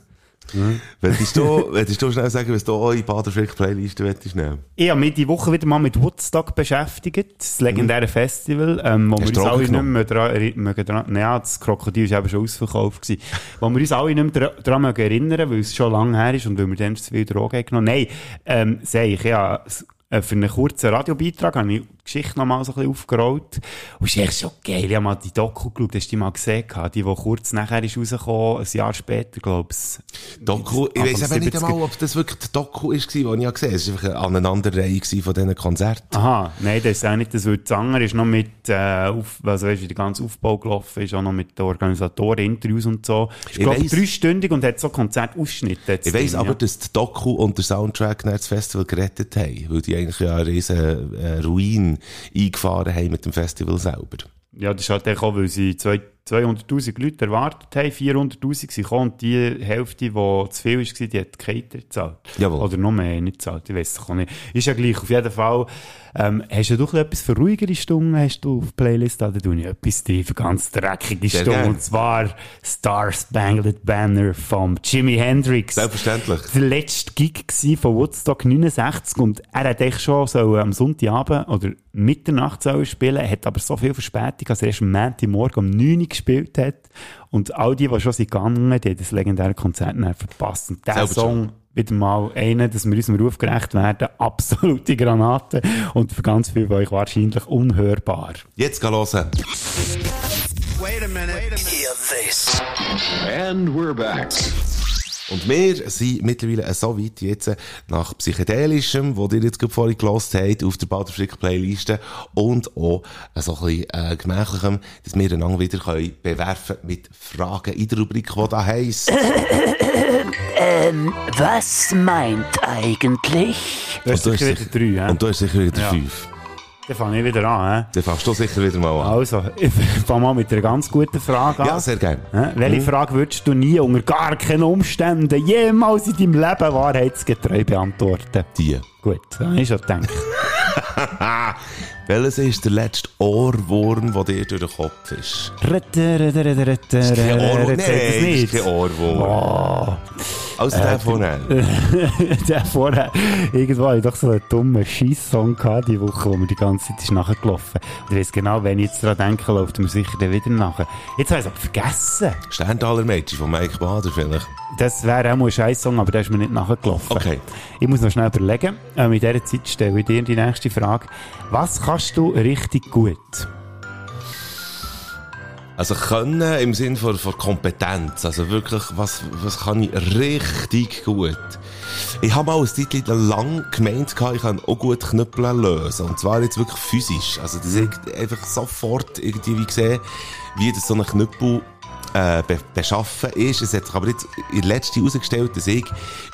Willst du, willst du schnell sagen, was du auch in Baderfrick Playliste willst nehmen? Ich habe mich die Woche wieder mal mit Woodstock beschäftigt, das legendäre Festival, ähm, wo wir Hast uns du alle nicht genommen? mehr dran, eri- mögen dran, naja, das Krokodil war eben schon ausverkauft gewesen, wo wir uns alle nicht mehr dra- dran mögen erinnern, weil es schon lange her ist und weil wir dann zu viel Drogen haben genommen. Nein, ähm, sehe ich, ja, äh, für einen kurzen Radiobeitrag habe ich Geschichte noch mal so ein bisschen aufgerollt. Und es ist echt schon geil. Ich habe mal die Doku geschaut, hast du die mal gesehen? Die, die kurz nachher ist rausgekommen, ein Jahr später, glaube ich. Doku, ich weiss eben nicht 70er. einmal, ob das wirklich die Doku ist, die ich ja gesehen habe. Es war einfach eine Aneinanderreihung gewesen von diesen Konzerten. Aha, nein, das ist auch nicht das, weil das andere ist noch mit, äh, auf, also weißt, wie der ganze Aufbau gelaufen ist, auch noch mit den Organisatoren, Interviews und so. Ist, Ich glaube dreistündig und hat so Konzertausschnitte. Ich weiss aber, ja. dass die Doku und der Soundtrack nach das Festival gerettet haben, weil die eigentlich ja eine riesen äh, Ruin eingefahren haben mit dem Festival selber. Ja, das ist halt auch, weil sie zwei- 200'000 Leute erwartet haben, 400'000 sind gekommen und die Hälfte, die zu viel war, die hat Cater gezahlt. Jawohl. Oder noch mehr nicht gezahlt, ich weiss es nicht. Ist ja gleich, auf jeden Fall. Ähm, hast du doch etwas für ruhigere Stunden hast du auf Playlist? Da tue ich etwas tief, ganz dreckige Stunden. Und zwar Star Spangled Banner von Jimi Hendrix. Selbstverständlich. der letzte Gig von Woodstock 69 und er hat echt schon so am Sonntagabend oder Mitternacht sollen spielen, hat aber so viel Verspätung, dass er erst am Montagmorgen um 9 Uhr gespielt hat und all die, die schon sind gegangen, die haben das legendäre Konzert verpasst. Und der Song, wieder mal einer, dass wir unserem Ruf gerecht werden, absolute Granate und für ganz viele von euch wahrscheinlich unhörbar. Jetzt gehen hören. Wait a minute. Hear this. And we're back. Und wir sind mittlerweile so weit jetzt nach Psychedelischem, wo ihr jetzt gerade vorhin gelost habt, auf der Bader Frick Playliste und auch so ein bisschen äh, gemächlichem, dass wir einander wieder können bewerfen mit Fragen in der Rubrik, die da heisst. Ähm, was meint eigentlich? Du hast sicher wieder drei, hä? Und du hast sicher wieder Ja. fünf. Dann fange ich wieder an, hä? Dann fängst du sicher wieder mal an. Also, ich fange mal mit einer ganz guten Frage an. Ja, sehr gerne. Hä? Welche Frage würdest du nie unter gar keinen Umständen jemals in deinem Leben wahrheitsgetreu beantworten? Die. Gut, habe ich schon gedacht. Welches ist der letzte Ohrwurm, der dir durch den Kopf ist? Kein Ohrwurm. Nein, ist kein Ohrwurm. Oh, Also der von der vorher, irgendwo hatte ich doch so einen dummen Scheiss-Song die Woche, wo mir die ganze Zeit ist nachgelaufen. Und ich weiss genau, wenn ich jetzt daran denke, läuft mir sicher dann wieder nachher. Jetzt habe ich es aber vergessen. Sterntaler Mädchen von Mike Bader vielleicht. Das wäre auch mal ein Scheiß-Song, aber der ist mir nicht nachgelaufen. Okay. Ich muss noch schnell überlegen. Ähm, in dieser Zeit stelle ich dir die nächste Frage. Was kannst du richtig gut? Also können im Sinn von, von Kompetenz. Also wirklich, was, was kann ich richtig gut? Ich habe mal eine Zeit lang gemeint, ich kann auch gut Knüppel lösen. Und zwar jetzt wirklich physisch. Also, dass ich einfach sofort irgendwie wie gesehen, wie das so ein Knüppel äh, be beschaffen ist. Es hat sich aber jetzt in der letzten herausgestellt, dass ich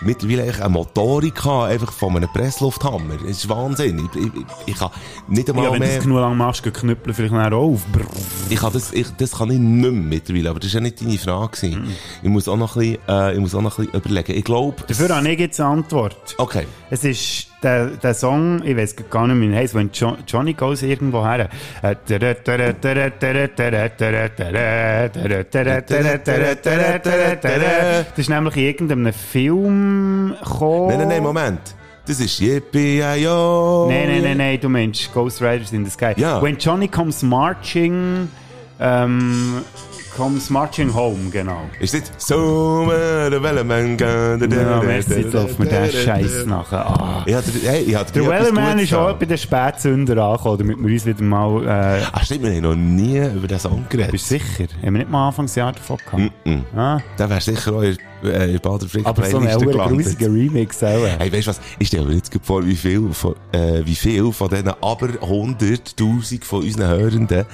mittlerweile eine Motorik habe, einfach von einem Presslufthammer. Das ist Wahnsinn. Ich, ich, ich kann nicht einmal Ja, wenn du mehr... das genug lang machst, gehen Knüppel vielleicht nachher auf. Brrr. Ich kann das, ich, das kann ich nicht mehr mittlerweile, aber das war ja nicht deine Frage. gewesen. Ich muss auch noch ein bisschen, äh, ich muss auch noch ein bisschen überlegen. Ich glaube... Dafür habe ich jetzt eine Antwort. Okay. Es ist der, der Song, ich weiß gar nicht wie er heisst, wenn jo Johnny goes irgendwo her. Äh, Das ist nämlich in irgendeinem Film gekommen. Nein, nein, nein, Moment. Das ist Yippie-Yo. Nein, nein, nein, nein, du meinst Ghost Riders in the Sky. Ja. When Johnny comes marching, ähm, comes marching home, genau. Ist das Sommer, der Wellerman, Ja, merci, jetzt läuft mir der Scheiß nachher. Ah. Ich hatte, hey, ich hatte Der Wellerman ist auch bei den Spätsünder angekommen, damit wir uns wieder mal... Äh, Ach stimmt, wir haben noch nie über den Song geredet. bist du sicher? Haben wir nicht mal Anfangsjahr davon gehabt? Mm. Ah, Der wäre sicher auch äh, Bader Frick aber so ein grusiger Remix auch. Hey, weißt du was? Ich stelle mir jetzt vor, wie viel von, äh, wie viel von diesen aber 100.000 von unseren Hörenden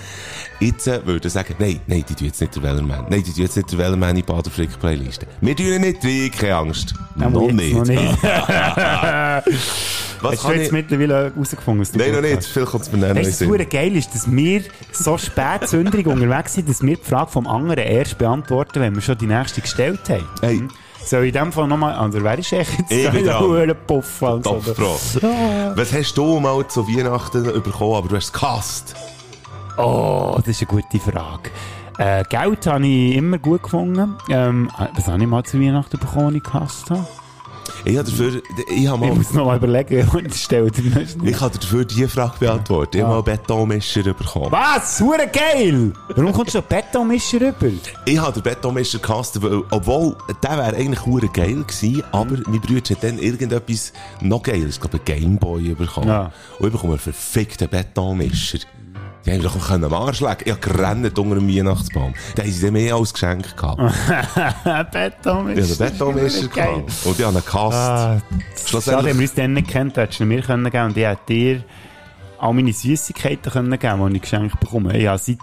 jetzt äh, würden sagen, nein, nein, die tun jetzt nicht der Wellerman. Nein, die tun jetzt nicht der Wellerman in Bader Frick Playliste. Wir tun ihn nicht rein, keine Angst. Noch, nicht. noch nicht. Was Hast du jetzt ich... mittlerweile herausgefunden, Nein, noch nicht. Vielleicht kommt es den Weißt du, was geil ist, dass wir so spätsünderig unterwegs sind, dass wir die Frage vom anderen erst beantworten, wenn wir schon die nächste gestellt haben. Hey, Soll ich in dem Fall nochmal, also wer ist echt jetzt Ich bin da Puff? Also. Was hast du mal zu Weihnachten bekommen, aber du hast es gehasst? Oh, das ist eine gute Frage. Äh, Geld habe ich immer gut gefunden. Ähm, was habe ich mal zu Weihnachten bekommen, ich gehasst habe? Ich habe dafür... Ich habe Ich mal... muss noch mal überlegen, und das stellt ihr nicht. Ich habe dafür die Frage beantwortet. Ich habe mal Betonmischer bekommen. Was? Hure geil! Warum kommst du so Betonmischer rüber? Ich habe den Betonmischer gehasst, weil, obwohl, der wäre eigentlich hure geil gewesen, aber mein Bruder hat dann irgendetwas noch geiles, ich glaube, einen Gameboy bekommen. Ja. Und ich bekomme einen verfickten Betonmischer. Die haben doch am Arsch legen. Ich habe gerannt unter dem Weihnachtsbaum. Da haben sie mehr als Geschenk gehabt. Betonmischer. Einen Betonmischer gehabt. Und ich habe ihn gehasst. Ah, Schade, wenn wir uns dann nicht kennt, hättest du mir können geben und ich hätte dir all meine Süßigkeiten können geben, die ich geschenkt bekomme. Ich habe seit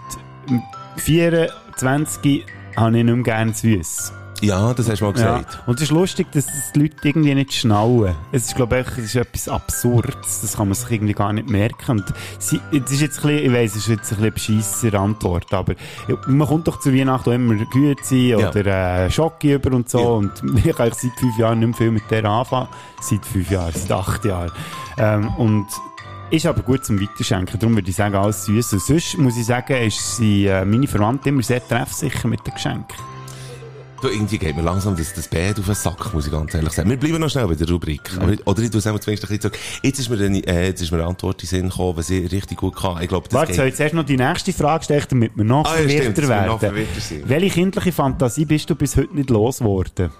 24 habe ich nicht mehr gerne süß. Ja, das hast du mal Ja. gesagt. Und es ist lustig, dass das die Leute irgendwie nicht schnallen. Es ist, glaube ich, es ist etwas Absurdes. Das kann man sich irgendwie gar nicht merken. Und sie, das ist jetzt ein bisschen, ich weiss, es ist jetzt ein bisschen bescheisser Antwort, aber man kommt doch zu Weihnachten immer Güezi Ja. oder äh, Schocke über und so. Ja. Und ich kann seit fünf Jahren nicht mehr viel mit der anfangen. Seit fünf Jahren, seit acht Jahren. Ähm, und ist aber gut zum Weiterschenken. Darum würde ich sagen, alles süß. Und sonst muss ich sagen, ist sie, äh, meine Verwandte immer sehr treffsicher mit den Geschenken. Du, irgendwie geht mir langsam das, das Bett auf den Sack, muss ich ganz ehrlich sagen. Wir bleiben noch schnell bei der Rubrik. Aber, oder ich tue es zumindest ein bisschen zurück. Jetzt ist mir, eine, äh, jetzt ist mir eine Antwort in den Sinn gekommen, was ich richtig gut kann. Ich glaube, das Warte, soll ich zuerst noch die nächste Frage stellen, damit wir noch Ah, ja, stimmt, verwirrter dass wir noch werden? verwirrter sind. Welche kindliche Fantasie bist du bis heute nicht losgeworden?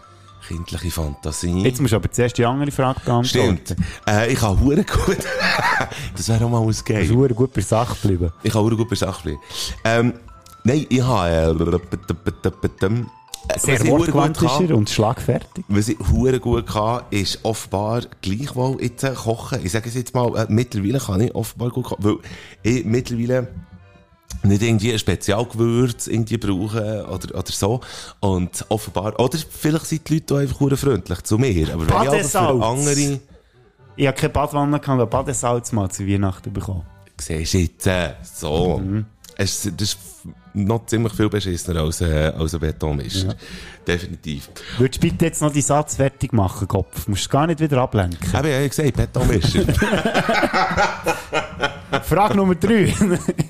Kindliche Fantasie. Jetzt musst du aber zuerst die andere Frage beantworten. Stimmt. Äh, ich habe hure gut. das wäre auch mal ein Du verdammt gut bei Sache geblieben. Ich habe hure gut bei Sache bleiben. Ähm, nein, ich habe, äh, Sehr was ich hure wortgewandt gut ist kann- er und schlagfertig. Was ich hure gut kann, ist offenbar gleichwohl jetzt äh, kochen. Ich sage es jetzt mal, äh, mittlerweile kann ich offenbar gut kochen, weil ich mittlerweile nicht irgendwie ein Spezialgewürz irgendwie brauchen oder, oder so. Und offenbar, oder vielleicht sind die Leute auch einfach hure freundlich zu mir. Aber wenn ich aber für andere, Ich habe keine Badwanne, gehabt, aber Badesalz mal zu Weihnachten bekommen. siehst du jetzt, äh, so. Mhm. Es, das ist noch ziemlich viel beschissener als, äh, als ein Betonmischer. Definitiv. Würdest du bitte jetzt noch die Satz fertig machen, Kopf? Musst du gar nicht wieder ablenken. Eben, ja, ich gesagt, Betonmischer. Frage Nummer drei.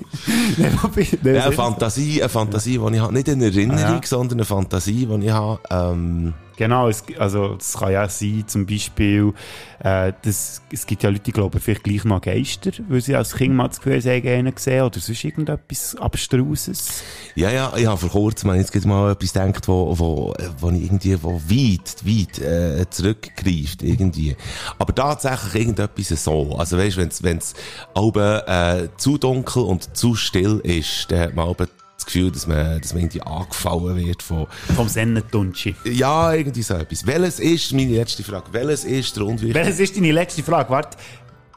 Nein, Ja, eine Fantasie, eine Fantasie, die ich habe. Nicht eine Erinnerung, Ah, ja. sondern eine Fantasie, die ich habe. Ähm, Genau, es, also, es kann ja sein, zum Beispiel, äh, das, es gibt ja Leute, die glauben vielleicht gleich noch Geister, weil sie als Kind mal das Gefühl haben, einen gesehen oder sonst irgendetwas Abstruses. ja, ja, ich habe vor kurzem jetzt gerade mal etwas gedacht, wo, wo, wo ich irgendwie, wo weit, weit, äh, zurückgreift, irgendwie. Aber tatsächlich irgendetwas so. Also weißt, wenn's, wenn's oben, äh, zu dunkel und zu still ist, dann hat man oben das Gefühl, dass man, dass man irgendwie angefallen wird von, Vom Sennentunschi. ja, irgendwie so etwas. Welches ist, meine letzte Frage, welches ist der Unwichtige? Welches ist deine letzte Frage? Warte.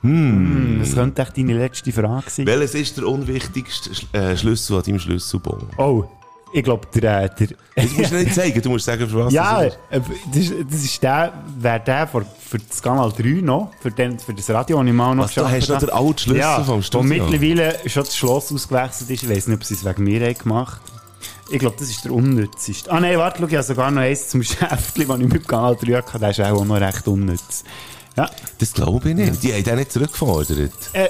Hm. Das könnte echt deine letzte Frage sein. Welches ist der unwichtigste Sch- äh, Schlüssel an deinem Schlüsselbon? Oh, ich glaube, der, der Das musst du nicht sagen, du musst sagen, für was Ja, das ist. äh, das ist, der, wäre der für, für das Kanal 3 noch, für, den, für das Radio, das ich mal noch Was, du hast noch den alten Schlüssel ja, vom Studio? Wo mittlerweile schon das Schloss ausgewechselt ist. Ich weiß nicht, ob sie es wegen mir haben gemacht Ich glaube, das ist der unnützeste. Ah nein, warte, schau, ich habe sogar noch eins zum Schäftchen, das ich mit Kanal 3 hatte. Der ist auch noch recht unnütz. Ja, Das glaube ich nicht. Die haben den nicht zurückgefordert. äh,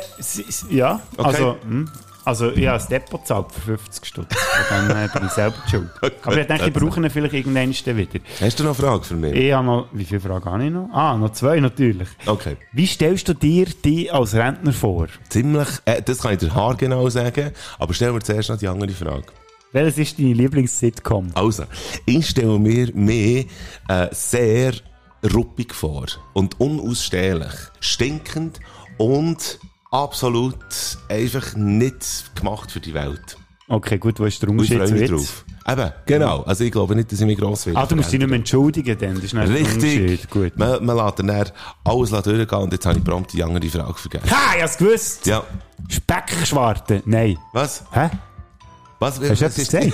ja Okay. also... Hm. Also, ich habe das Depot gezahlt für 50 Stutz. Und dann äh, bin ich selber schuld. Aber ich denke, ich brauche ihn vielleicht irgendwann wieder. Hast du noch eine Frage für mich? Ich habe noch, wie viele Fragen habe ich noch? Ah, noch zwei natürlich. Okay. Wie stellst du dir die als Rentner vor? Ziemlich, äh, das kann ich dir haargenau sagen, aber stellen wir zuerst noch die andere Frage. Welches ist deine Lieblings-Sitcom? Also, ich stelle mir mehr äh, sehr ruppig vor und unausstehlich, stinkend und absolut einfach nicht gemacht für die Welt. Okay, gut, wo ist der ich Unterschied zu mich drauf. Eben, genau. Also ich glaube nicht, dass ich mich gross will. Ah, du musst dich nicht mehr entschuldigen, dann. Das ist nicht Richtig. Gut. Man, man lässt dann alles durchgehen und jetzt habe ich prompt die andere Frage vergessen. Ha, ich hab's gewusst! Ja. Speckschwarte? Nein. Was? Hä? Was? Hast du etwas gesagt?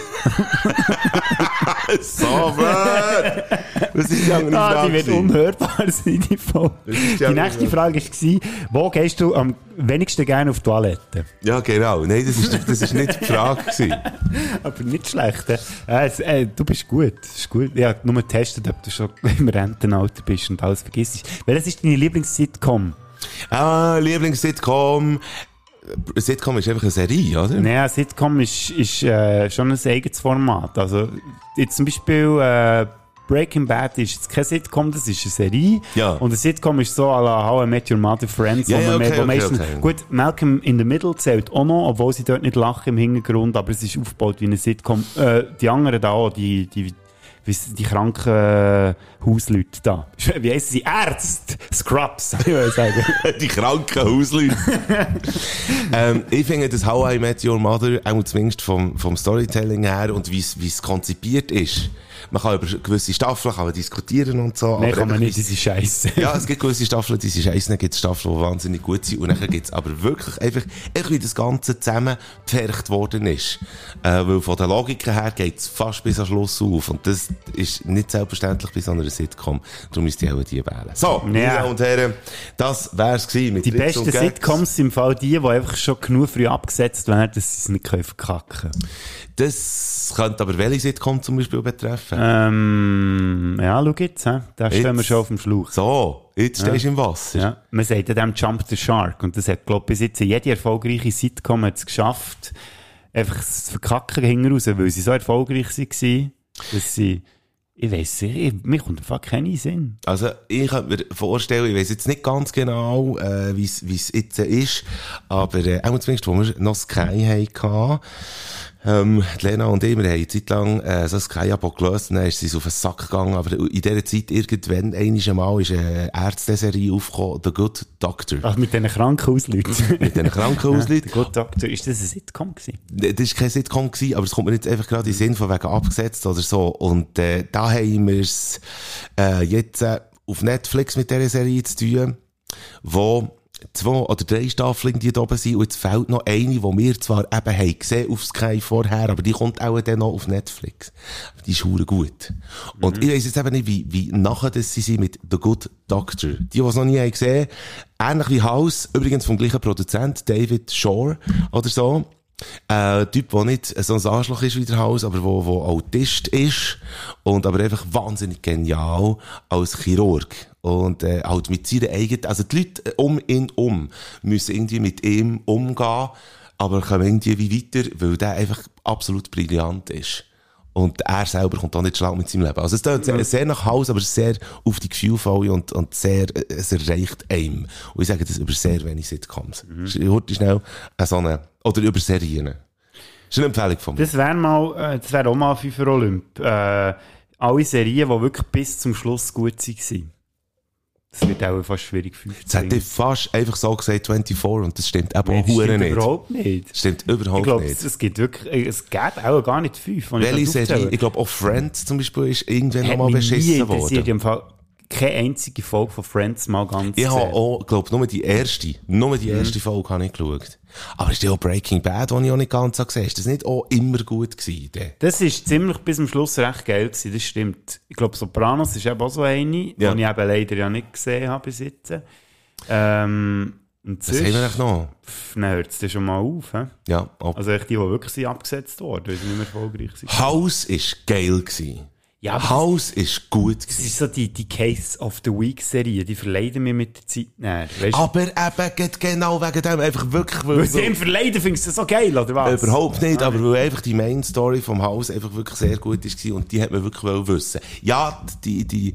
so blöd! Was ist die andere Ah, Frage? die wird unhörbar sein, die Folge. die nächste Frage war, wo gehst du am wenigsten gerne auf die Toilette? Ja, genau. Nein, das ist, das ist nicht die Frage. Gewesen. Aber nicht schlecht. Äh, es- äh, du bist gut. Das ist gut. Ich habe nur getestet, ob du schon im Rentenalter bist und alles vergisst. Welches ist deine Lieblings-Sitcom? Ah, Lieblings-Sitcom. Äh, Sitcom ist einfach eine Serie, oder? Naja, Sitcom ist, ist äh, schon ein eigenes Format. Also, jetzt zum Beispiel äh, Breaking Bad ist jetzt kein Sitcom, das ist eine Serie. Ja. Und ein Sitcom ist so à la How I Met Your Mother Friends. Ja, ja, okay, okay, meistens, okay. Gut, Malcolm in the Middle zählt auch noch, obwohl sie dort nicht lachen im Hintergrund, aber es ist aufgebaut wie eine Sitcom. Äh, die anderen da auch, die, die, wie s- die kranken äh, Hausleute da. Wie heissen sie? Ärzte! Scrubs, ich will sagen. die kranken Hausleute. ähm, ich finde, das How I Met Your Mother, auch zumindest vom, vom Storytelling her und wie es konzipiert ist, man kann über gewisse Staffeln kann man diskutieren und so. Nein, aber kann man nicht, diese Scheiße. Ja, es gibt gewisse Staffeln, die sind scheiße, dann gibt es Staffeln, die wahnsinnig gut sind und dann gibt es aber wirklich einfach, einfach wie das Ganze zusammen gepfercht worden ist. Äh, weil von der Logik her geht es fast bis am Schluss auf und das ist nicht selbstverständlich bei so einer Sitcom. Darum müsst ihr auch die wählen. So, meine Ja. Damen und Herren, das wär's gewesen mit Die Witz besten. Sitcoms sind im Fall die, die einfach schon genug früh abgesetzt werden, dass sie es nicht können verkacken Das könnte aber welche Sitcom zum Beispiel betreffen? Ähm, ja, schau jetzt, hä? da stehen wir Jetzt. schon auf dem Schlauch. So, jetzt stehst du im Wasser. Ja, man sagt ja dem Jump the Shark. Und das hat, glaube ich, bis jetzt jede erfolgreiche Sitcom hat es geschafft, einfach das Verkacken hinten raus, weil sie so erfolgreich waren, dass sie, ich weiss nicht, ich- mir kommt einfach keinen Sinn. Also, ich könnte mir vorstellen, ich weiß jetzt nicht ganz genau, äh, wie es jetzt ist, aber äh, auch zumindest, wo wir noch Sky hatten, Ähm, Lena und ich, wir haben eine Zeit lang äh, so ein Sky-Abo gelöst, dann ist sie auf den Sack gegangen, aber in dieser Zeit irgendwann, einmal Mal, ist eine Ärzte-Serie aufgekommen, The Good Doctor. Ach, mit diesen Krankenhausleuten. Mit diesen Krankenhausleuten. Gut, Doktor, ist das ein Sitcom gewesen? Das war kein Sitcom, gewesen, aber es kommt mir jetzt einfach gerade in den Sinn von wegen abgesetzt oder so. Und äh, da haben wir es äh, jetzt äh, auf Netflix mit dieser Serie zu tun, wo zwei oder drei Staffeln die da oben sind und jetzt fehlt noch eine, die wir zwar eben haben gesehen auf Sky vorher, aber die kommt auch dann noch auf Netflix. Die ist hure gut. Und ich weiss jetzt eben nicht, wie, wie nachher das sie sind mit The Good Doctor. Die, die es noch nie haben gesehen, ähnlich wie House, übrigens vom gleichen Produzent, David Shore oder so. Äh, Typ, der nicht so ein Arschloch ist wie der Haus, aber wo, wo Autist ist und aber einfach wahnsinnig genial als Chirurg. Und äh, halt mit seiner eigenen, also die Leute um ihn um müssen irgendwie mit ihm umgehen, aber kommen irgendwie wie weiter, weil der einfach absolut brillant ist. Und er selber kommt auch nicht schlau mit seinem Leben. Also es klingt sehr, sehr nach Haus, aber sehr auf die Gefühlvolle und, und sehr, äh, es erreicht einem. Und ich sage das über sehr wenig Sitcoms. Mhm. Heute schnell äh, so eine, oder über Serien. Das ist eine Empfehlung von mir. Das wäre mal, äh, das wäre auch mal FIFA Olymp. Äh, alle Serien, die wirklich bis zum Schluss gut waren. Das wird auch fast schwierig, 15 Jetzt hätte ich fast einfach so gesagt 24 und das stimmt eben auch das stimmt nicht. überhaupt nicht. Das stimmt Ich überhaupt glaube, nicht. es gibt wirklich, es geht auch gar nicht fünf. wenn ich Welche das Serie? Ich glaube auch Friends zum Beispiel ist irgendwann nochmal beschissen worden. Im Fall keine einzige Folge von Friends mal ganz Ich habe auch, glaube nur die erste, nur die erste Folge habe ich geschaut. Aber ist ja auch Breaking Bad, die ich auch nicht ganz so gesehen habe. Ist das nicht auch immer gut gewesen? dann? Das ist ziemlich bis zum Schluss recht geil gewesen, das stimmt. Ich glaube, Sopranos ist eben auch so eine, Ja. die ich eben leider ja nicht gesehen habe bis jetzt. Ähm, und Was haben wir echt noch? Dann hört es schon mal auf. He? Ja, ab. Also die, die wirklich sind abgesetzt wurden, weil sie nicht mehr erfolgreich sind. House ist geil gewesen. Ja, House ist gut Das ist so die, die Case of the Week Serie, die verleiden mir mit der Zeit näher. Weißt? Aber eben genau wegen dem einfach wirklich, weil, Weil sie ihm verleiden, findest du das so geil, oder was? Überhaupt nicht, aber weil einfach die Main Story vom Haus einfach wirklich sehr gut ist und die hat man wirklich wissen. Ja, die, die,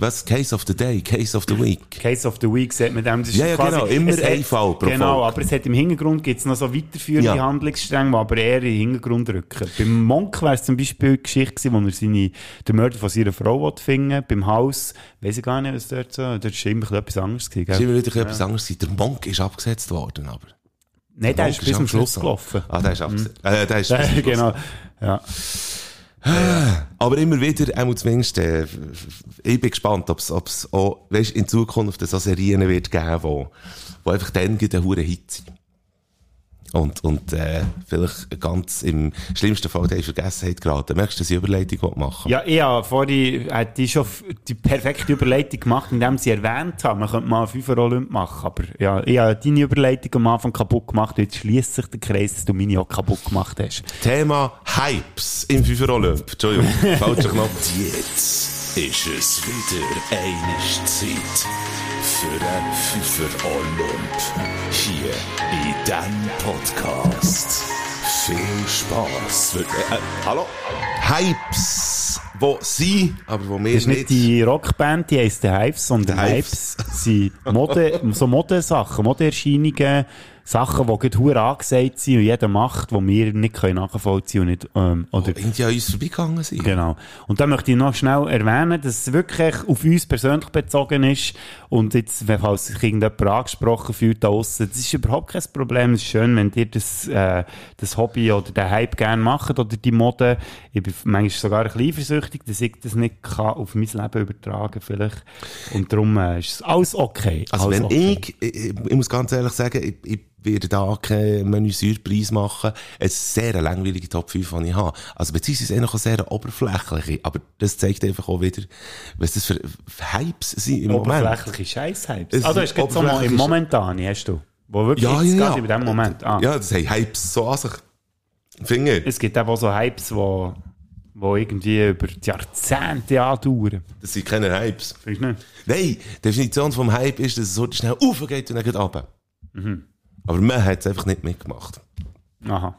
was, Case of the Day, Case of the Week. Case of the Week sagt man dem. Das ist Ja, ja, genau, immer ein hat- Fall pro Genau, Folge. aber es hat im Hintergrund gibt's noch so weiterführende Ja. Handlungsstränge, die aber eher in den Hintergrund rücken. Beim Monk wäre es zum Beispiel die Geschichte gewesen, wo er seine, den Mörder von seiner Frau finden Beim Haus, weiss ich gar nicht, was dort so, dort ist immer etwas anderes gewesen, Es ist immer wieder etwas anderes gewesen. Der Monk ist abgesetzt worden, aber. Nein, der Monk ist bis zum Schluss gelaufen. Ah, der ist abgesetzt. Äh, der ist bis zum Schluss. genau, ja. Aber immer wieder, einmal zumindest, äh, ich bin gespannt, ob es auch, weißt, in Zukunft so Serien wird geben, wo, wo einfach dann gleich eine hure Hit sind. Und, und, äh, vielleicht ganz im schlimmsten Fall, der in Vergessenheit geraten. Merkst du, dass ich Überleitung machen Ja, habe vorhin hat die schon die perfekte Überleitung gemacht, indem sie erwähnt haben, man könnte mal einen Fünfer Olymp machen. Aber ja, ich habe deine Überleitung am Anfang kaputt gemacht, jetzt schließt sich der Kreis, dass du meine auch kaputt gemacht hast. Thema Hypes im FIFA Olymp. Entschuldigung, falscher Knopf. Jetzt ist es wieder eine Zeit für ein Pfiffer Olymp. Hier in diesem Podcast. Viel Spaß. Äh, hallo? Hypes, wo sie, aber wo wir Das ist nicht die Rockband, die heisst The Hives, sondern Hives. Hives sind Mode, so Modesachen, Modeerscheinungen, Sachen, die gerade hure angesagt sind und jeder macht, die wir nicht können nachvollziehen und nicht, ähm, oder irgendwie an uns vorbeigegangen sind. Genau. Und da möchte ich noch schnell erwähnen, dass es wirklich auf uns persönlich bezogen ist. Und jetzt, wenn falls sich irgendjemand angesprochen fühlt da aussen, das ist überhaupt kein Problem. Es ist schön, wenn ihr das, äh, das Hobby oder den Hype gerne macht oder die Mode. Ich bin manchmal sogar ein bisschen eifersüchtig, dass ich das nicht kann auf mein Leben übertragen vielleicht. Und darum äh, ist es alles okay. Also alles wenn okay. ich, ich, ich muss ganz ehrlich sagen, ich, ich werde da keinen Menüsäurpreis machen. Es ist eine sehr langweilige Top 5, die ich habe. Also beziehungsweise eigentlich auch sehr oberflächliche. Aber das zeigt einfach auch wieder, was das für Hypes sind im Moment. Oberflächliche Scheiß-Hypes. Es Ah, du sind hast jetzt so mal im oberflächliche- Momentan, hast du. Wo wirklich Ja, ja, ja. in dem Moment. Ah. Ja, das haben Hypes so an sich. Finde ich. Es gibt eben auch so Hypes, wo, wo irgendwie über die Jahrzehnte andauern. Das sind keine Hypes. Findest du nicht? Nein, die Definition vom Hype ist, dass es so schnell aufgeht und dann geht runter. Mhm. Aber man hat es einfach nicht mitgemacht. Aha.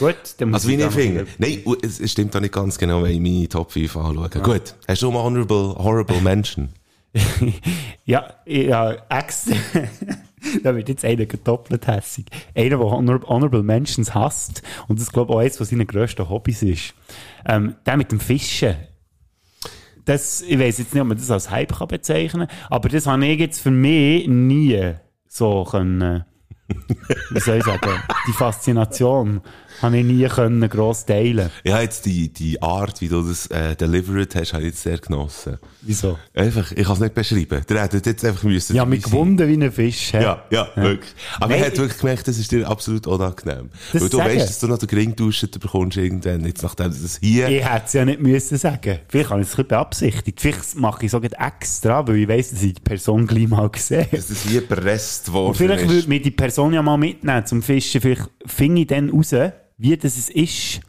Gut, dann muss Also wie ich finde. noch- Nein, es stimmt doch nicht ganz genau, wenn ich meine Top 5 anschaue. Gut, hast du mal Honorable, Horrible Mention? Ja, ja, extra, da wird jetzt einer doppelt hässig. Einer, der Honor Honorable Mentions hasst und das glaube ich auch eines von seinen grössten Hobbys ist. Ähm, der mit dem Fischen. Das, ich weiß jetzt nicht, ob man das als Hype kann bezeichnen kann, aber das habe ich jetzt für mich nie so können, wie soll ich sagen, die Faszination habe ich nie können gross teilen. Ja, jetzt die, die Art, wie du das äh, delivered hast, habe ich jetzt sehr genossen. Wieso? Einfach, ich kann es nicht beschreiben. Der hätte jetzt einfach müssen. Ja, sein. gewunden wie ein Fisch. hä? Ja, ja, wirklich. Aber Nein, ich hätte ich- wirklich gemerkt, das ist dir absolut unangenehm. Das Weil du sagen. weißt, dass du noch den Ring duschen bekommst irgendwann. Jetzt nachdem das hier... Ich hätte es ja nicht müssen sagen. Vielleicht habe ich es ein beabsichtigt. Vielleicht mache ich es sogar extra, weil ich weiss, dass ich die Person gleich mal gesehen habe. dass das hier presst worden Und vielleicht ist. würde mich die Person ja mal mitnehmen zum Fischen. Vielleicht finde ich dann raus, wie das es ist.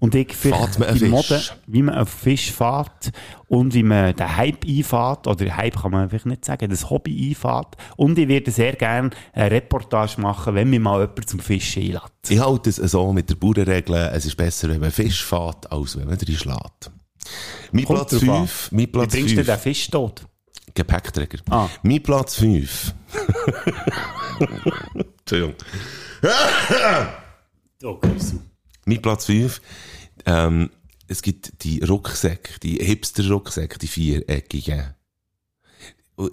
Und ich einen die Mode, wie man einen Fisch fährt und wie man den Hype einfährt, oder Hype kann man vielleicht nicht sagen, das Hobby einfährt. Und ich würde sehr gerne eine Reportage machen, wenn mir mal jemand zum Fischen einlädt. Ich halte es so mit der Bauernregel, es ist besser, wenn man Fisch fährt, als wenn man drin schlägt. Mein Kommt Platz drauf an. 5, mein Wie Platz bringst du 5, den Fisch tot? Gepäckträger. Ah. Mein Platz 5. Entschuldigung. Oh, Grüße. Mein Platz 5, ähm, es gibt die Rucksäcke, die Hipster-Rucksäcke, die viereckigen.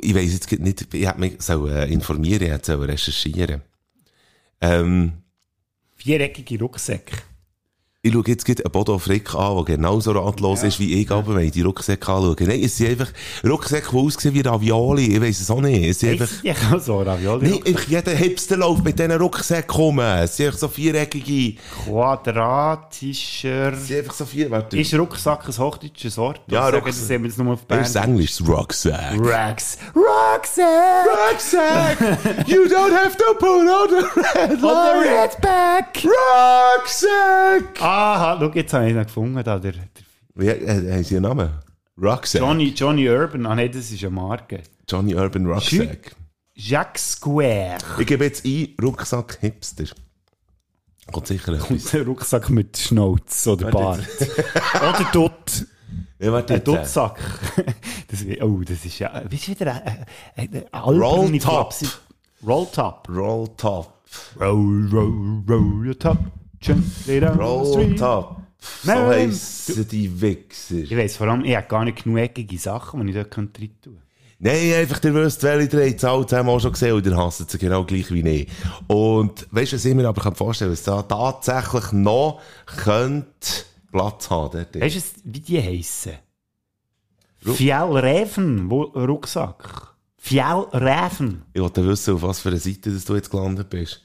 Ich weiss jetzt nicht, ich hätte mich so, äh, informieren, ich hätte sollen recherchieren. Ähm, Viereckige Rucksäcke. Ich schaue jetzt gerade einen Bodo Frick an, der genauso ratlos ist wie ich, aber wenn ich die Rucksäcke anschaue. Nein, es sind einfach Rucksäcke, die aussehen wie Ravioli. Ich weiss es auch nicht. Es sind einfach, so Ravioli. nee, einfach jeder Hipster läuft mit diesen Rucksäcken rum. Es sind einfach so viereckige, Quadratischer... es sind einfach so vier, warte. Ist Rucksack ein hochdeutsches Wort? Ja, Rucksack. Das sehen wir jetzt nur auf Das ist Bern. Englisch, Rucksack. Rucks. Rucksack! Rucksack! you don't have to put on the red On the red back! Rucksack! Aha, schau, jetzt habe ich ihn gefunden. Da, der, der Wie, äh, haben Sie einen Namen? Rucksack. Johnny, Johnny Urban. Ah nein, das ist eine Marke. Johnny Urban Rucksack. Jacques Square. Ich gebe jetzt ein Rucksack Hipster. Kommt sicher etwas. Ein Rucksack mit Schnauz oder Bart. oder Dutt. Ja, warte Ein äh, Duttsack. das, oh, das ist ja... Wie ist wieder ein... ein, ein, ein Roll Top. Roll Top. Roll Top. Roll, roll, roll your top. The Roll. Top. So heissen die Wichser. Ich weiss vor allem, ich habe gar nicht genug eckige Sachen, die ich dort rein tun könnte. Nein, einfach, ihr wisst, welche drei Zahlen haben wir auch schon gesehen und ihr hasst sie genau gleich wie ich. Und weißt du, was ich mir aber kann vorstellen kann, dass da tatsächlich noch könnte Platz haben dort. Weißt du, wie die heissen? Fjellräven, wo Rucksack. Fjellräven. Ich wollte wissen, auf was für eine Seite dass du jetzt gelandet bist.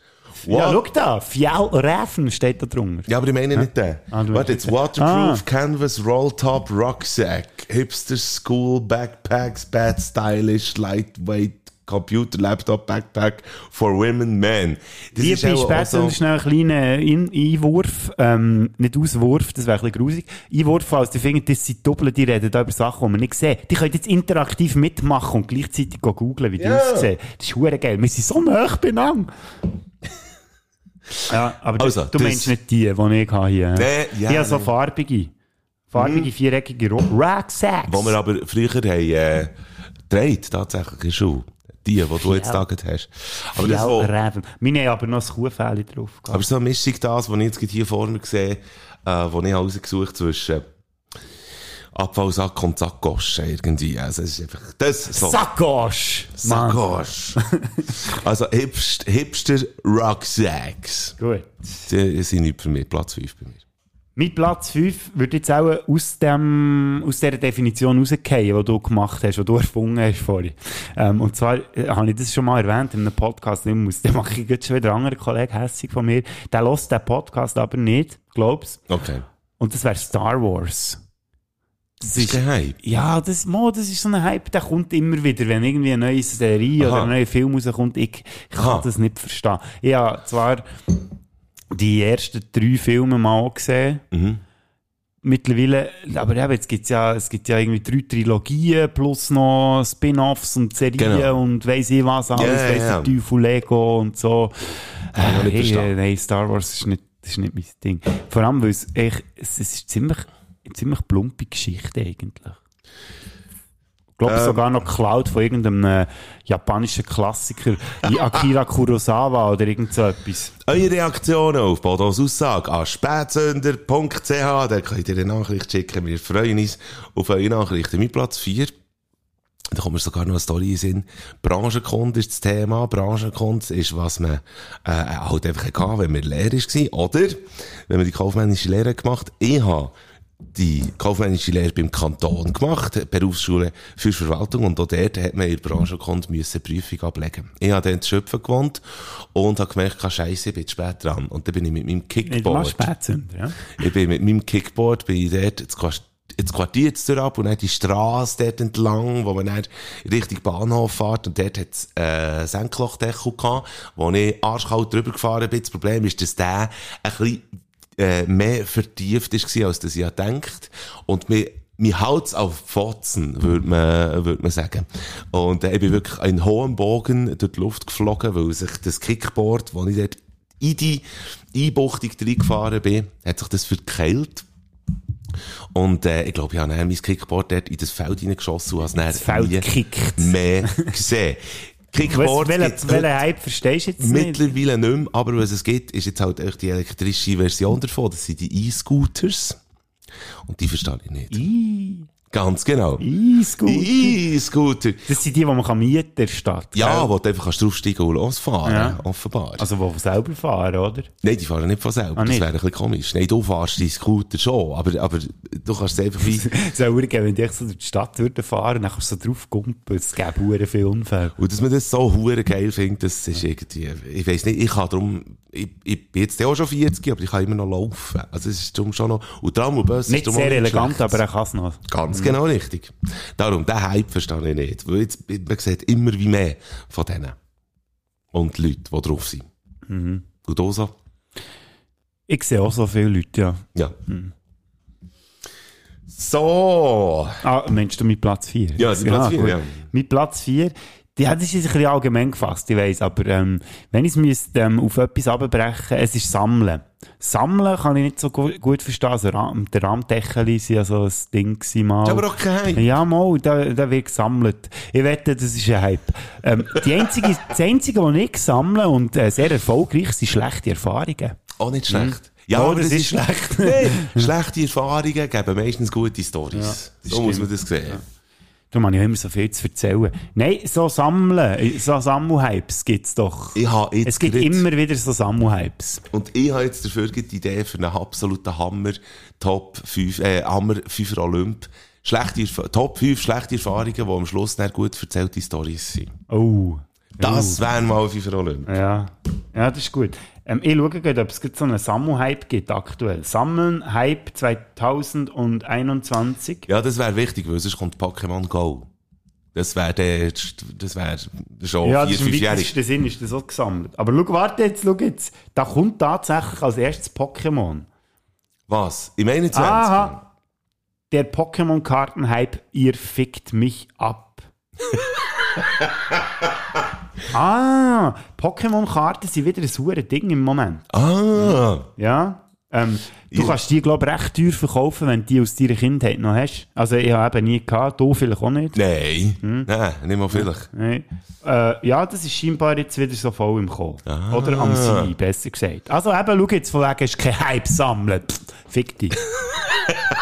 Ja, What? schau da, Fjellräven steht da drunter. Ja, aber ich meine nicht den. Ah, du Warte, jetzt Waterproof Canvas Roll Top Rucksack. Hipster School Backpacks, Bad Stylish, Lightweight Computer Laptop Backpack for Women Men. Das Wie ist bei auch später so- schnell einen kleinen In Einwurf, ähm, nicht Auswurf, das wäre ein bisschen grusig. Einwurf, falls die finden, das sind Doppel, die reden da über Sachen, die man nicht sehen. Die können jetzt interaktiv mitmachen und gleichzeitig go googlen, wie die Ja. aussehen. Das ist hure geil. Wir sind so nah beieinander. Ja, aber Also, du das- meinst nicht die, die ich hier. Nee, ja, ich habe so nee. farbige. Farbige, viereckige Ru- Rucksacks. Wo wir aber früher haben, äh, gedreht, tatsächlich in Schuhe. Die, die du jetzt Ja. gesagt hast. Aber das, wo. Meine haben aber noch ein Kuhfell drauf gehabt. aber so eine Mischung das, was ich jetzt hier vor mir sehe, äh, wo ich rausgesucht zwischen Abfallsack und Sackosche irgendwie. Also, es ist einfach, das, so. Sackosch! Mann. Sackos. also Hipster, Hipster Rucksacks. Gut. Die sind nicht für mich, Platz 5 bei mir. Mein Platz 5 würde jetzt auch aus, dem, aus dieser Definition rausgehen, die du gemacht hast, die du erfunden hast vorhin. Ähm, und zwar äh, habe ich das schon mal erwähnt in einem Podcast. Den mache ich jetzt schon wieder einen anderen Kollege hässig von mir. Der lässt den Podcast aber nicht, glaubst Okay. Und das wäre Star Wars. Das ist kein Hype. Ja, das, mo, das ist so ein Hype, der kommt immer wieder, wenn irgendwie eine neue Serie Aha. oder ein neuer Film rauskommt. Ich, ich kann Aha. das nicht verstehen. Ich habe zwar die ersten drei Filme mal gesehen. Mhm. Mittlerweile, aber eben, jetzt gibt's ja, es gibt ja irgendwie drei Trilogien plus noch Spin-offs und Serien Genau. und weiss ich was alles, Ja, ja, weiss ja. der Teufel Lego und so. Ich nicht Hey, äh, nein, Star Wars ist nicht, das ist nicht mein Ding. Vor allem, weil es, echt, es, es ist ziemlich, eine ziemlich plumpe Geschichte eigentlich. glaube sogar noch geklaut von irgendeinem äh, japanischen Klassiker, wie Akira Kurosawa oder irgend so etwas. Eure Reaktionen auf Bodos Aussage an spätsünder.ch, da könnt ihr eine Nachricht schicken. Wir freuen uns auf eure Nachrichten. Mit Platz 4. Da kommt mir sogar noch eine Story in Sinn. Branchenkunde ist das Thema. Branchenkunde ist, was man äh, halt einfach hatte, wenn man Lehrer war. Oder wenn man die kaufmännische Lehre gemacht hat. Ich habe die kaufmännische Lehre beim Kanton gemacht, Berufsschule für Verwaltung und auch dort hat man in der Branchenkunde müssen eine Prüfung ablegen. Ich habe dann zu Schöpfen gewohnt und habe gemerkt, scheiße, ich bin zu spät dran. Und dann bin ich mit meinem Nicht mal Kickboard, Spätzünder, ja. ich bin mit meinem Kickboard, bin ich dort, jetzt Quart- ins Quartier jetzt ab und dann die Straße dort entlang, wo man dann Richtung Bahnhof fährt und dort hat es äh, Senklochdeckel gehabt, wo ich arschkalt drüber gefahren bin. Das Problem ist, dass der ein bisschen äh, mehr vertieft gewesen, als das ich gedacht und mir mein Hals auf Fotzen, würde man, würde man sagen. Und äh, ich bin wirklich in hohem Bogen durch die Luft geflogen, weil sich das Kickboard, wo ich dort in die Einbuchtung reingefahren bin, hat sich das verkeilt. Und äh, ich glaube, ich habe mein Kickboard dort in das Feld hineingeschossen und habe es dann Feld gekickt. mehr gesehen. Kickboard Was, gibt's welchen, welchen Hype verstehst du jetzt nicht? mittlerweile nicht mehr, aber was es gibt, ist jetzt halt echt die elektrische Version davon. Das sind die E-Scooters. Und die verstehe ich nicht. I, Ganz genau. E-Scooter. E-Scooter. Das sind die, die man kann mieten in der Stadt. Ja, gell? wo du einfach kannst draufsteigen und losfahren. Ja. Offenbar. Also, die selber fahren, oder? Nein, die fahren nicht von selber. Ah, das wäre ein bisschen komisch. Nein, du fahrst deinen Scooter schon, aber, aber du kannst es einfach wie... So urgeben, wenn die so durch die Stadt würden fahren, dann kannst du so drauf kumpen, es gäbe hure viele Unfälle. Und dass man das so geil findet, das ist irgendwie, ich weiss nicht, ich kann darum, ich, ich bin jetzt auch schon 40, aber ich kann immer noch laufen. Also es ist darum schon noch, und Tram und Bus Nicht ist darum auch sehr elegant, schlecht. aber er kann es noch. Ganz genau richtig. Darum, den Hype verstehe ich nicht. Weil jetzt, man sieht immer wie mehr von denen. Und Leute, die drauf sind. Mhm. Und du so? Ich sehe auch so viele Leute, ja. Ja. Mhm. So. Ah, meinst du mit Platz 4? Ja, mit Platz vier, ja. Mit Platz 4, die hat sich ein bisschen allgemein gefasst, ich weiss, aber ähm, wenn ich es müsste, ähm, auf etwas abbrechen, es ist Sammeln. Sammeln kann ich nicht so gu gut verstehen. Also, Ram der Rahmdeckel war ja so ein Ding gewesen mal. Ist aber auch kein Hype. Ja, mal, da, da wird gesammelt. Ich wette, das ist ein Hype. Ähm, die einzige, das Einzige, was ich sammle und äh, sehr erfolgreich sind schlechte Erfahrungen. Auch nicht schlecht. Ja, Oh, aber das das ist schlecht. schlechte Erfahrungen geben meistens gute Stories. das so muss stimmt. man das sehen. Darum habe ich immer so viel zu erzählen. Nein, so sammeln, so Sammelhypes doch. Ich habe jetzt Es gibt gerade- immer wieder so Sammelhypes. Und ich habe jetzt dafür die Idee für einen absoluten Hammer Top 5, äh, Hammer 5 Olymp. Schlechte, Top 5 schlechte Erfahrungen, die am Schluss dann gut erzählte Stories sind. Oh. Das wären mal 5 Olymp. Ja. Ja, das ist gut. Ähm, ich schaue gerade, ob es so einen Sammelhype gibt aktuell. Sammeln, Hype 2021. Ja, das wäre wichtig, weil sonst kommt Pokémon Go. Das wäre das wäre schon Ja, das 4, ist im 5-jährig. weitesten Sinn ist das auch gesammelt. Aber schau, warte jetzt, schau jetzt. Da kommt tatsächlich als erstes Pokémon. Was? Im 21? Aha. Der Pokémon-Karten-Hype, ihr fickt mich ab. ah, Pokémon-Karten sind wieder ein sauer Ding im Moment. Ah. Ja. Ähm, du Ja. kannst die, glaube ich, recht teuer verkaufen, wenn du die aus deiner Kindheit noch hast. Also ich habe eben nie gehabt, du vielleicht auch nicht. Nein. Hm? Nein, nicht mal vielleicht. Nein. Äh, ja, das ist scheinbar jetzt wieder so voll im Kommen. Oder am Sein, besser gesagt. Also eben, schau jetzt von wegen, ist kein Hype sammeln. Pff, fick dich.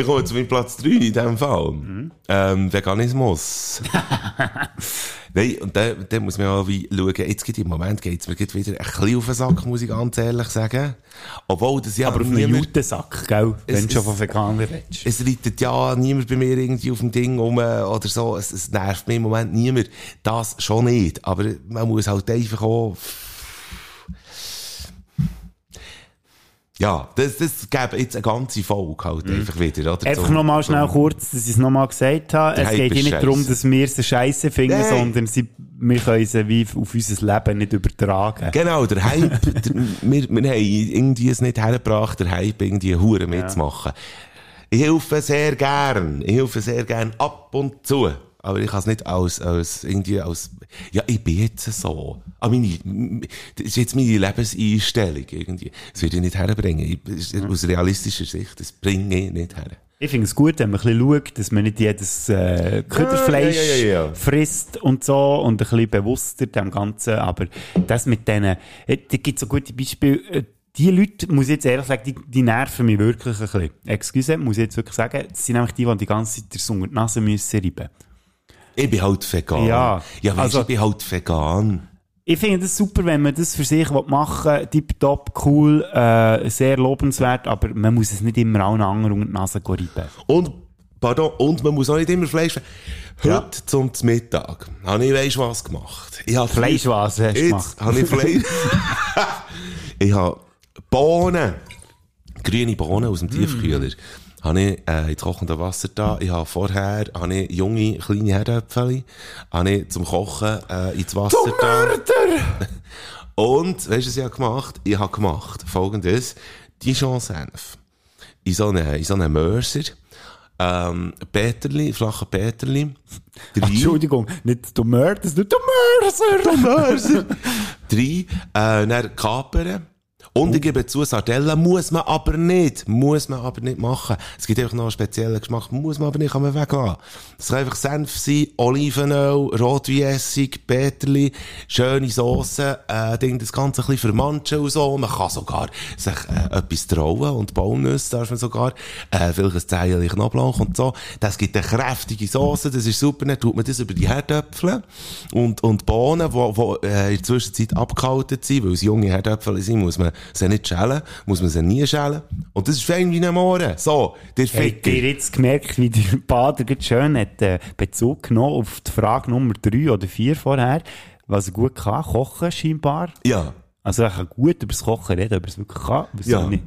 Ich komme zu meinem Platz 3 in diesem Fall. Mhm. Ähm, Veganismus. Nein, und da, da muss man auch wie schauen, jetzt geht im Moment geht's mir geht wieder ein bisschen auf den Sack, muss ich ganz ehrlich sagen. Obwohl das ja Aber auf einen niemand, Jutensack, gell? Wenn Es- du schon von Veganer redest. es reitet ja niemand bei mir irgendwie auf dem Ding rum oder so. Es, es nervt mich im Moment niemand. Das schon nicht. Aber man muss halt einfach auch, ja, das, das gäbe jetzt eine ganze Folge halt einfach wieder, oder? Mhm. Einfach Zum- nochmal schnell zum- kurz, dass ich es nochmal gesagt habe. Der es Hype geht ja nicht scheisse. darum, dass wir sie scheiße finden, Nein. sondern sie, wir können sie wie auf unser Leben nicht übertragen. Genau, der Hype, der, wir, wir haben irgendwie es nicht hergebracht, der Hype irgendwie Huren mitzumachen. Ich helfe sehr gern, ich helfe sehr gern ab und zu. Aber ich kann es nicht als, als, irgendwie als, ja, ich bin jetzt so. Aber meine, das ist jetzt meine Lebenseinstellung irgendwie. Das würde ich nicht herbringen. Ich, aus realistischer Sicht, das bringe ich nicht her. Ich finde es gut, wenn man ein bisschen schaut, dass man nicht jedes äh, Köderfleisch Ja, ja, ja, frisst und so und ein bisschen bewusster dem Ganzen. Aber das mit denen, äh, da gibt so gute Beispiele. Äh, Die Leute, muss ich jetzt ehrlich sagen, die, die nerven mich wirklich ein bisschen. Excuse, muss ich jetzt wirklich sagen. Das sind nämlich die, die die ganze Zeit der unter die Nase müssen reiben. Ich bin halt vegan. Ja, ja weißt, also- ich bin halt vegan. Ich finde das super, wenn man das für sich machen will. Tipptopp, cool, äh, sehr lobenswert, aber man muss es nicht immer allen anderen unter die Nase reiben. Und, pardon, und man muss auch nicht immer Fleisch. Heute Ja. zum Mittag habe ich, weisst was gemacht? Ich habe Fleischwase hast du Jetzt gemacht. habe ich Fleisch. ich habe Bohnen, grüne Bohnen aus dem Tiefkühler, habe ich äh, ins kochende Wasser da. Ich habe vorher habe ich junge, kleine Herdöpfel, habe ich zum Kochen äh, ins Wasser da. Und, weißt du, was ich habe gemacht? Ich habe gemacht folgendes. Dijon-Senf. In so einen, in so einen Mörser. Ähm, Peterli, flache Peterli. Drei- Entschuldigung, nicht du Mörder, du Mörser. Du Mörser. Drei, äh, dann kapern. Und ich gebe zu, Sardellen muss man aber nicht. Muss man aber nicht machen. Es gibt einfach noch einen speziellen Geschmack. Muss man aber nicht, kann man weglassen. Es kann einfach Senf sein, Olivenöl, Rotweinessig, Peterli, schöne Soße, äh, Ding, das Ganze ein bisschen vermanschen und so. Man kann sogar sich, äh, etwas trauen und Baumnüsse darf man sogar, äh, vielleicht ein Zeilchen Knoblauch und so. Das gibt eine kräftige Soße, das ist super. Dann tut man das über die Herdöpfel und, und Bohnen, die, die äh, in der Zwischenzeit abgehalten sind, weil es junge Herdöpfel sind, muss man sie nicht schälen, muss man sie nie schälen. Und das ist fein wie ein Mohren. So, der Habt Ficker. ihr jetzt gemerkt, wie der Bader gerade schön hat, äh, Bezug genommen auf die Frage Nummer 3 oder 4 vorher, was er gut kann, kochen scheinbar. Ja. Also er kann gut über das Kochen reden, ob er es wirklich kann, wieso Ja. nicht?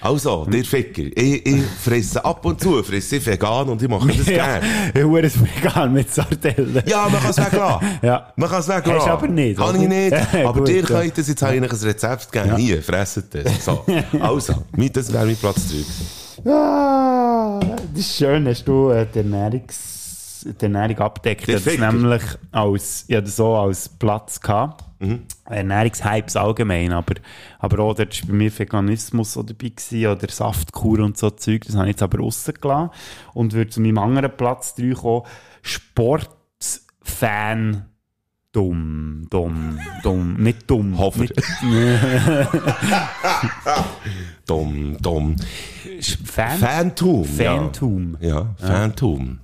Also, der Ficker. Ich, ich fresse ab und zu, fresse ich vegan und ich mache das Ja, gerne. ich hure es vegan mit Sardellen. Ja, man kann es weglassen. Ja. Man kann es weglassen. Hast aber nicht, Kann ich nicht. Ja, aber gut, dir ja. könnt es, jetzt habe ich ein Rezept gegeben. Hier, fresset das. So. Also, mit das wäre mein Platz 3. Ah, das ist schön, hast du äh, die, Ernährungs die Ernährung abdeckt. Das nämlich als, hatte so als Platz gehabt. Mhm. Ernährungshypes allgemein, aber, aber auch dort war bei mir Veganismus dabei gewesen, oder Saftkur und so Zeug, das habe ich jetzt aber rausgelassen und würde zu meinem anderen Platz 3 kommen, Sportfan dumm, dumm, dumm, nicht dumm. Hofer. Nicht, Dumm, dumm. Fan? Phantom. Phantom. Ja, ja Phantom.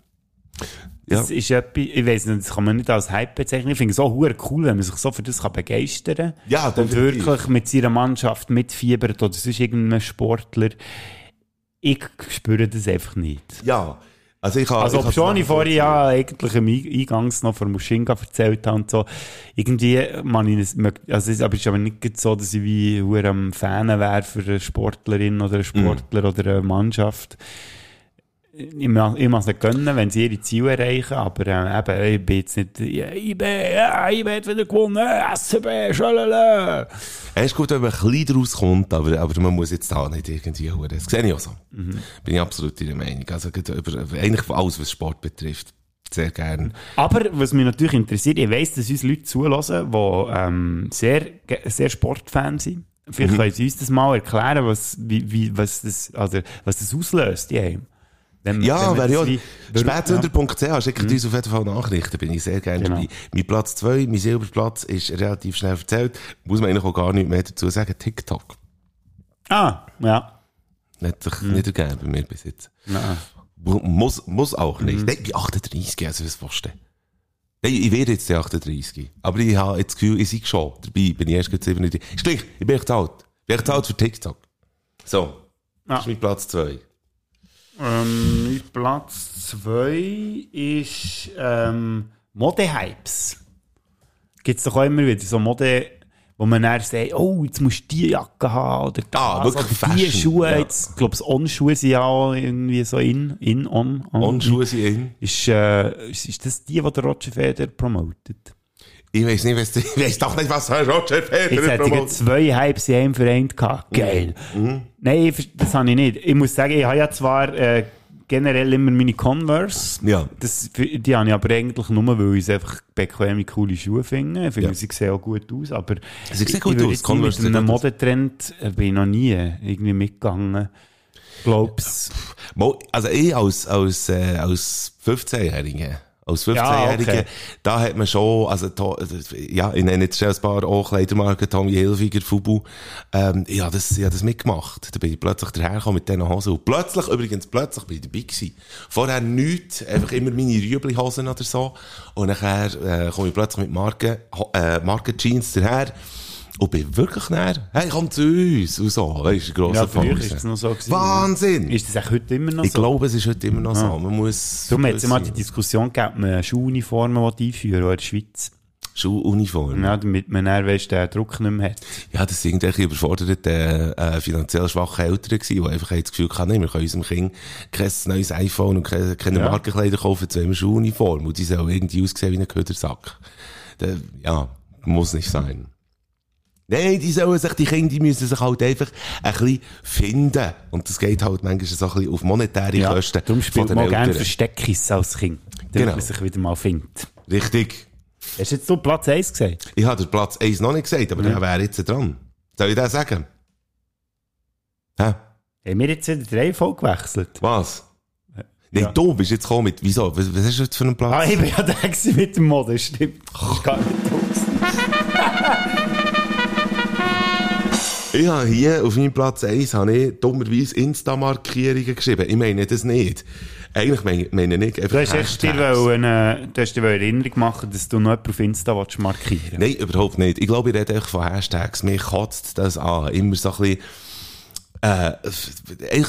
Ja. Das ist etwas, ich weiss nicht, das kann man nicht als Hype bezeichnen. Ich finde es auch hure cool, wenn man sich so für das kann begeistern kann. Ja, Und wirklich mit seiner Mannschaft mitfiebert oder sonst irgendeinem Sportler. Ich spüre das einfach nicht. Ja. Also, ich habe. Also, ich ob schon ich vorhin ja eigentlich im Ein- Eingangs noch von Mushinga erzählt habe und so, irgendwie, man, ich also, es aber es ist aber nicht so, dass ich wie am Fan wäre für eine Sportlerin oder einen Sportler oder eine Mannschaft. Ich mag ich mag es nicht gönnen, wenn sie ihre Ziele erreichen, aber äh, eben, ich bin jetzt nicht, ja, IB, ja, IB hat wieder gewonnen, SCB, schalala. Es ist gut, wenn man ein bisschen daraus kommt, aber, aber man muss jetzt da nicht irgendwie hure. Das sehe ich auch so. Mhm. Bin ich absolut ihrer Meinung. Also, über, eigentlich alles, was Sport betrifft. Sehr gern. Aber was mich natürlich interessiert, ich weiss, dass uns Leute zulassen, die ähm, sehr, sehr Sportfans sind. Mhm. Vielleicht können sie uns das mal erklären, was, wie, wie, was, das, also, was das auslöst, haben. Wenn, Ja, wäre ja. das wie- Spätsünder.ch schickt uns auf jeden Fall Nachrichten, bin ich sehr gerne Genau. dabei. Mein Platz 2, mein Silberplatz, ist relativ schnell erzählt. Muss man eigentlich auch gar nicht mehr dazu sagen. TikTok. Ah, ja. Hat sich Mhm. nicht ergeben bei mir bis jetzt. Nein. Mu- Muss, muss auch Mhm. nicht. Nein, ich bin 38, also was willst du denn? Nein, ich werde jetzt der 38. Aber ich habe jetzt das Gefühl, ich sei schon dabei. Bin ich erst gerade 37. Ist gleich, ich bin echt alt. Ich bin echt alt für TikTok. So. Das ist mein Platz 2. Ähm, Platz 2 ist ähm, Modehypes. Gibt es doch auch immer wieder so Mode, wo man dann sagt, oh, jetzt musst du die Jacke haben oder das, Ah, wirklich oder die Fashion, Schuhe. ja. Jetzt, ich glaube, On-Schuhe sind ja auch irgendwie so in, in, on. on. Und Schuhe sind in. Ist, äh, ist, ist das die, die der Roger Federer promotet? Ich weiß nicht, was, ich weiß doch nicht, was Herr Roger Jetzt Federer hätte ich zwei Hypes in einem vereint gehabt. Geil. Nein, ich ver- das habe ich nicht. Ich muss sagen, ich habe ja zwar äh, generell immer meine Converse. Ja. Das, die habe ich aber eigentlich nur, weil ich einfach bequeme, coole Schuhe finde. Ich finde, Ja. sie sehen auch gut aus, aber Sie sehen ich- gut ich würde aus, jetzt Converse Mit einem gut aus. Modetrend äh, bin ich noch nie irgendwie mitgegangen. Glaub's. Mo- Also ich als, als, äh, als 15-Jähriger, als 15-Jähriger, Ja, okay. da hat man schon, also, ja, ich nenne jetzt schon ein paar auch Kleidermarken, Tommy Hilfiger, Fubu, ähm, ja, das, ja, das mitgemacht. Da bin ich plötzlich dahergekommen mit diesen Hosen. Und plötzlich, übrigens, plötzlich bin ich dabei gewesen. Vorher nichts, einfach immer meine Rüebli-Hosen oder so. Und nachher, äh, komme ich plötzlich mit Marken, äh, Marken-Jeans daher. Und bin wirklich näher, hey, komm zu uns. Und so, weißt du, grosser Ja, früher ist es noch so gewesen. Wahnsinn! Ist das auch heute immer noch Ich so? glaube, es ist heute immer noch so. Man muss. Darum hat es immer die Diskussion gegeben, ob man Schuluniformen will einführen in der Schweiz. Schuluniform. Ja. Ja, damit man dann, weißt, den Druck nicht mehr hat. das sind irgendwelche überforderte, äh, finanziell schwache Eltern gewesen, die einfach das Gefühl hatten, wir können unserem Kind kein neues iPhone und keine, keine Ja. Markenkleider kaufen, jetzt wollen wir Schuluniform. Und die sollen irgendwie aussehen wie ein Ködersack. Der, ja, muss nicht sein. Nein, die sollen sich, die Kinder, die müssen sich halt einfach ein bisschen finden. Und das geht halt manchmal so ein bisschen auf monetäre Ja, Kosten darum spielt man gerne Eltern. Versteckkiss als Kind. Damit Genau. man sich wieder mal findet. Richtig. Hast du jetzt so Platz 1 gesagt? Ich habe Platz 1 noch nicht gesagt, aber der wäre jetzt dran. Soll ich das sagen? Hä? Haben wir jetzt wieder die Reihenfolge gewechselt? Was? Nein, Ja. du bist jetzt gekommen mit, wieso? Was, was hast du jetzt für einen Platz? Ah, ich bin ja der mit dem Mode, stimmt. Das ist gar nicht aus. Ich habe hier auf meinem Platz 1 habe ich dummerweise Insta-Markierungen geschrieben. Ich meine das nicht. Eigentlich meine, meine ich einfach Du hast echt dir, wollen, äh, du hast dir Erinnerung machen, dass du noch jemanden auf Insta willst markieren Nein, überhaupt nicht. Ich glaube, ich rede echt von Hashtags. Mich kotzt das an. Immer so ein bisschen, äh,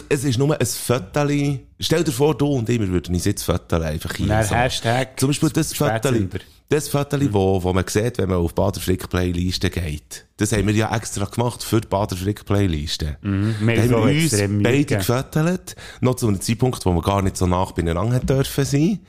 es- ist nur ein Fötterli. Stell dir vor, du und ich, wir würden uns jetzt Fötterli einfach hier. So. Hashtag Zum Beispiel das. Spätsünder. Das Fötterli, wo, wo man sieht, wenn man auf Bader Frick Playliste geht. Das haben wir ja extra gemacht für die Bader Frick Playliste. Wir haben so uns beide gefüttert. Noch zu einem Zeitpunkt, wo wir gar nicht so nach beieinander dürfen sein.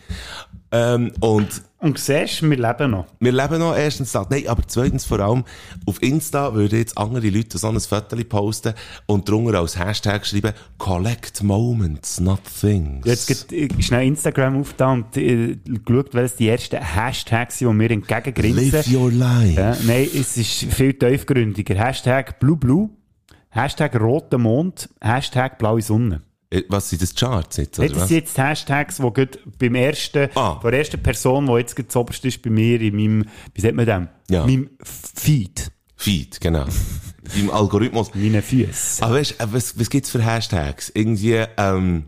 Ähm, und Und siehst, wir leben noch. wir leben noch erstens das. Nein, aber zweitens vor allem, auf Insta würden jetzt andere Leute so ein Foto posten und drunter als Hashtag schreiben, collect moments, not things. Jetzt geht äh, schnell Instagram auf da und äh, geschaut, welches die ersten Hashtags sind, die mir entgegengrinsen. Live your life. Ja, nein, es ist viel tiefgründiger. Hashtag Blue Blue, Hashtag Roter Mond, Hashtag Blaue Sonne. Äh, Was sind das Charts jetzt? Oder das was? sind jetzt Hashtags, die gerade beim ersten, Ah. der ersten Person, die jetzt gerade zuoberst ist bei mir in meinem, wie sagt man dem? Ja. Meinem Feed. Feed, genau. Im Algorithmus. Meine Füße. Aber weißt, äh, was, was gibt's für Hashtags? Irgendwie, ähm,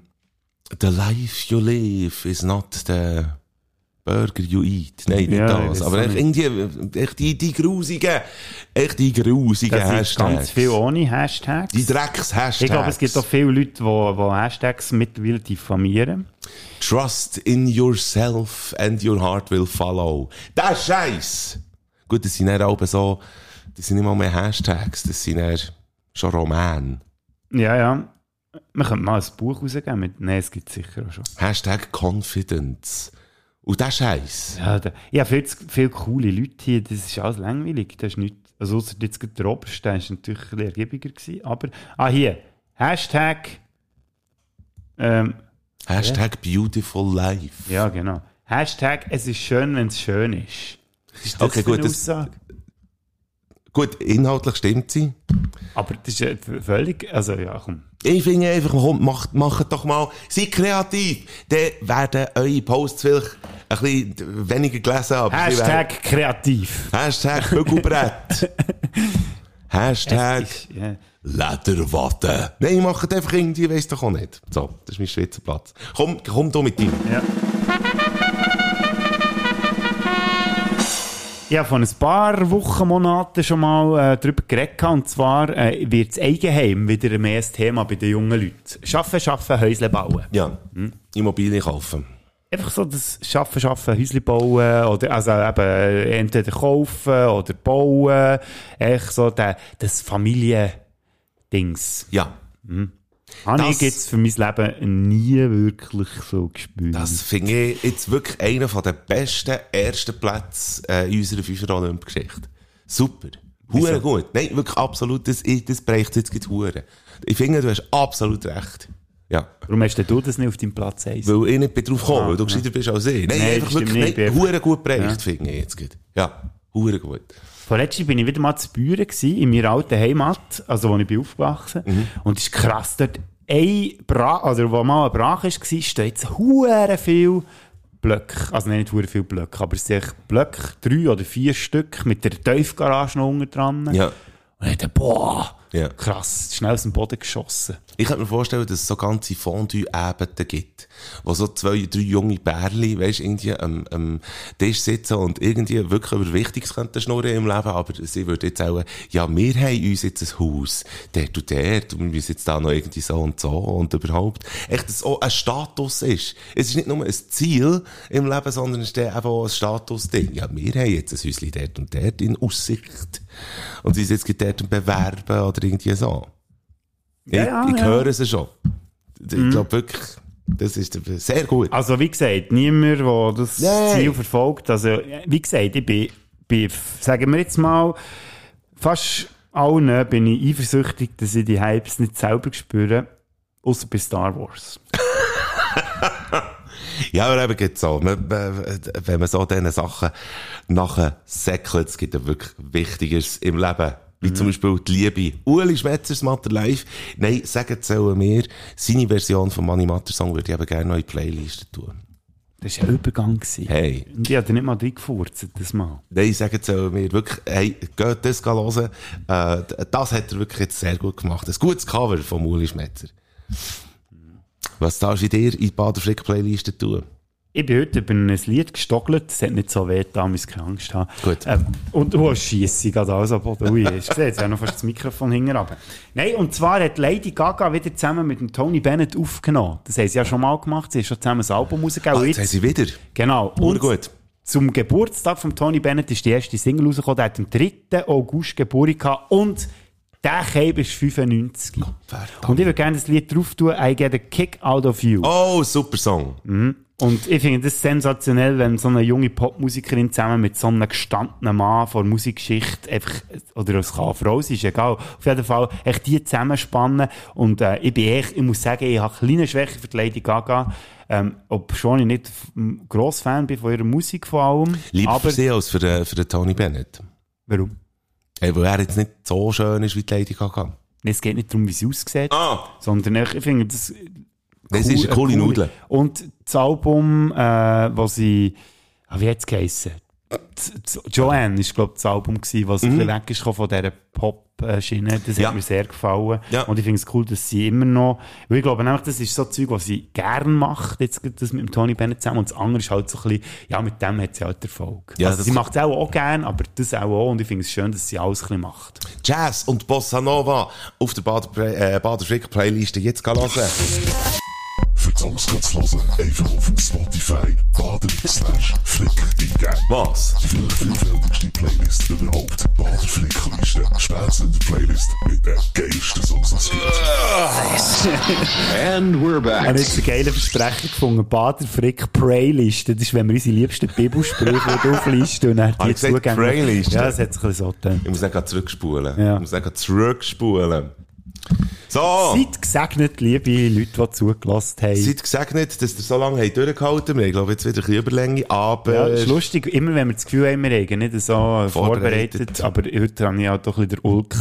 the life you live is not the burger you eat. Nein, nicht Ja, das. Aber echt irgendwie, echt die, die grusigen, echt die grusigen Das Hashtags. ganz viel ohne Hashtags. Die Drecks-Hashtags. ich glaube, es gibt auch viele Leute, die, die Hashtags mittlerweile diffamieren. Trust in yourself and your heart will follow. Das ist Scheiß! Gut, das sind dann auch so, das sind nicht mal mehr Hashtags, das sind dann schon Romane. Ja, ja. Man könnte mal ein Buch rausgeben mit, nein, es gibt es sicher auch schon. Hashtag Confidence. Und das Scheiß. Ja, da, ich habe viel, viele coole Leute hier, das ist alles langweilig, das ist nicht, also ausser jetzt gerade der Oberste, der ist natürlich ein ergiebiger gewesen, aber, ah, hier, Hashtag, ähm, Hashtag Beautiful Life. ja, genau, Hashtag, es ist schön, wenn es schön ist. Ist das Okay, gut, eine das- Aussage? Gut, inhaltlich stimmt sie. Aber das ist ja völlig, also, ja, komm. Ich finde einfach, komm, macht, macht doch mal, seid kreativ. Dann werden eure Posts vielleicht ein bisschen weniger gelesen, aber sie werden- Hashtag kreativ. Hashtag Bügelbrett. Hashtag ist, ja. Lederwatte. Nein, macht einfach irgendwie, weiss doch auch nicht. So, das ist mein Schweizer Platz. Komm, komm du mit dir. Ja. Ich habe vor ein paar Wochen, Monaten schon mal äh, darüber geredet. Und zwar äh, wird das Eigenheim wieder mehr ein Thema bei den jungen Leuten. Schaffen, schaffen, Häusle bauen. Ja, Immobilien kaufen. Einfach so das Schaffen, schaffen, Häusle bauen. Oder, also eben entweder kaufen oder bauen. Echt so der, das Familiendings. Ja, Habe Das- ich jetzt für mein Leben nie wirklich so gespürt. das finde ich jetzt wirklich einer von den besten ersten Plätze äh, in unserer FIFA-Olymp-Geschichte. Super. Hure gut. Nein, wirklich absolut. Das, ich- das bräuchte jetzt gerade Hure. Ich finde, du hast absolut recht. Ja. Warum hast du das nicht auf deinem Platz 1? Weil ich nicht drauf gekommen, Ah, weil du ja. gescheiter bist als ich. Nein, Nein, einfach wirklich, nicht, hure gut bereicht, Ja. finde ich jetzt gut. Ja, hure gut. Vorletztes bin ich wieder mal zu Büren gewesen, in meiner alten Heimat, also wo ich bin aufgewachsen. Mhm. Und es ist krass, dort ein Brach, also wo mal ein Brach war, stehen jetzt hure viel Blöcke, also nicht hure viel Blöcke, aber es sind Blöcke, drei oder vier Stück mit der Tiefgarage noch unten dran. Ja. Und ich dachte, boah, Ja. krass, schnell aus dem Boden geschossen. Ich kann mir vorstellen, dass es so ganze Fondue-Ebenen gibt, wo so zwei, drei junge Bärli, weisst, irgendwie am, am Tisch sitzen und irgendwie wirklich über Wichtiges könnten schnurren im Leben, aber sie würde jetzt auch, ja, wir haben uns jetzt ein Haus, dort und dort, und wir müssen jetzt da noch irgendwie so und so und überhaupt, echt, dass es auch ein Status ist. Es ist nicht nur ein Ziel im Leben, sondern es ist eben auch ein Statusding. Ja, wir haben jetzt ein Häuschen dort und dort in Aussicht. Und uns jetzt dort bewerben oder irgendwie so. Ja, ich ja, ich. Mhm. höre es schon. Ich glaube wirklich, das ist sehr gut. Also wie gesagt, niemand, der das Nein. Ziel verfolgt. Also wie gesagt, ich bin, bin, sagen wir jetzt mal, fast allen bin ich eifersüchtig, dass ich die Hypes nicht selber spüre, außer bei Star Wars. Ja, aber eben geht's so. Wenn man so diesen Sachen nachher säckelt, es gibt ja wirklich Wichtigeres im Leben. Wie zum Beispiel die Liebe. Uli Schmetzers Matter Live. Nein, sagen sollen mir, seine Version vom Money Matter Song würde ich aber gerne noch in die Playlist tun. Das war ein Übergang. Gewesen. Hey. Und ich habe nicht mal reingefurzt, das Mal. Nein, sagen sollen mir wirklich, hey, geht das hören. Äh, das hat er wirklich jetzt sehr gut gemacht. Ein gutes Cover von Uli Schmetzer. Was darfst du dir in die Bader Playliste tun? Ich bin heute über ein Lied gestockelt, es hat nicht so weh, da muss keine Angst haben. Gut. Ähm, und du hast Schiesse gerade alles am Boden. Ui, hast du gesehen, jetzt ich noch fast das Mikrofon hinten runter. Nein, und zwar hat Lady Gaga wieder zusammen mit dem Tony Bennett aufgenommen. Das haben sie ja schon mal gemacht, sie haben schon zusammen ein Album rausgegeben. Und jetzt haben sie wieder. Genau. Und gut. zum Geburtstag von Tony Bennett ist die erste Single rausgekommen. Der hat am 3. August Geburt gehabt und der Cape ist 95. verdammt. und ich würde gerne das Lied drauf tun, I get a kick out of you. Oh, super Song. Und ich finde das sensationell, wenn so eine junge Popmusikerin zusammen mit so einem gestandenen Mann von der Musikgeschichte einfach, oder es kann eine Frau sein, ist egal, auf jeden Fall echt die zusammenspannen. Und äh, ich bin echt, ich muss sagen, ich habe eine kleine Schwäche für die Lady Gaga, ähm, ob schon ich nicht ein grosser Fan bin von ihrer Musik vor allem. Lieber aber für sie als für, den- für den Tony Bennett. warum? Hey, weil er jetzt nicht so schön ist wie die Lady Gaga. Es geht nicht darum, wie sie aussieht, Ah! sondern ich, ich finde das Das cool- ist eine coole Nudel. Und das Album, äh, wo sie, ah, wie hat es geheissen? Joanne ist, glaube ich, das Album gewesen, was ein bisschen weg ist von dieser Pop-Schiene. Das Mhm. Ja. hat mir sehr gefallen. Ja. Und ich finde es cool, dass sie immer noch, weil ich glaube nämlich, das ist so ein Zeug, was sie gern macht, jetzt das mit dem Tony Bennett zusammen. Und das andere ist halt so ein bisschen, ja, mit dem hat sie halt Erfolg. Ja, also sie macht es auch, auch gern, aber das auch auch. Und ich finde es schön, dass sie alles ein bisschen macht. Jazz und Bossa Nova auf der Bader, äh, Bader Playliste jetzt hören. Songs kannst du hören, einfach auf Spotify, Bader slash Flick eingeben. Was? Die vielleicht vielfältigste Playlist überhaupt. Bader Flickliste. Spätzende Playlist mit den geilsten Songs, die es gibt. And we're Ich habe back. jetzt eine geile Versprechen gefunden. Bader Frick Prayliste. Das ist, wenn wir unsere liebsten Bibelsprüche auflisten und dann die zugänglich- Prayliste? Ja, das hat sich ein bisschen so getan. Ich muss nicht gerade zurückspulen. Ja. Ich muss nicht gerade zurückspulen. So! Seid gesegnet, liebe Leute, die zugelassen haben. Seid gesegnet, dass ihr so lange habt durchgehalten Wir haben, jetzt wieder ein bisschen Überlänge, aber... ja, das ist lustig, immer wenn wir das Gefühl haben, wir haben nicht so Vorbereitet. vorbereitet, aber heute habe ich auch doch ein bisschen den Ulk.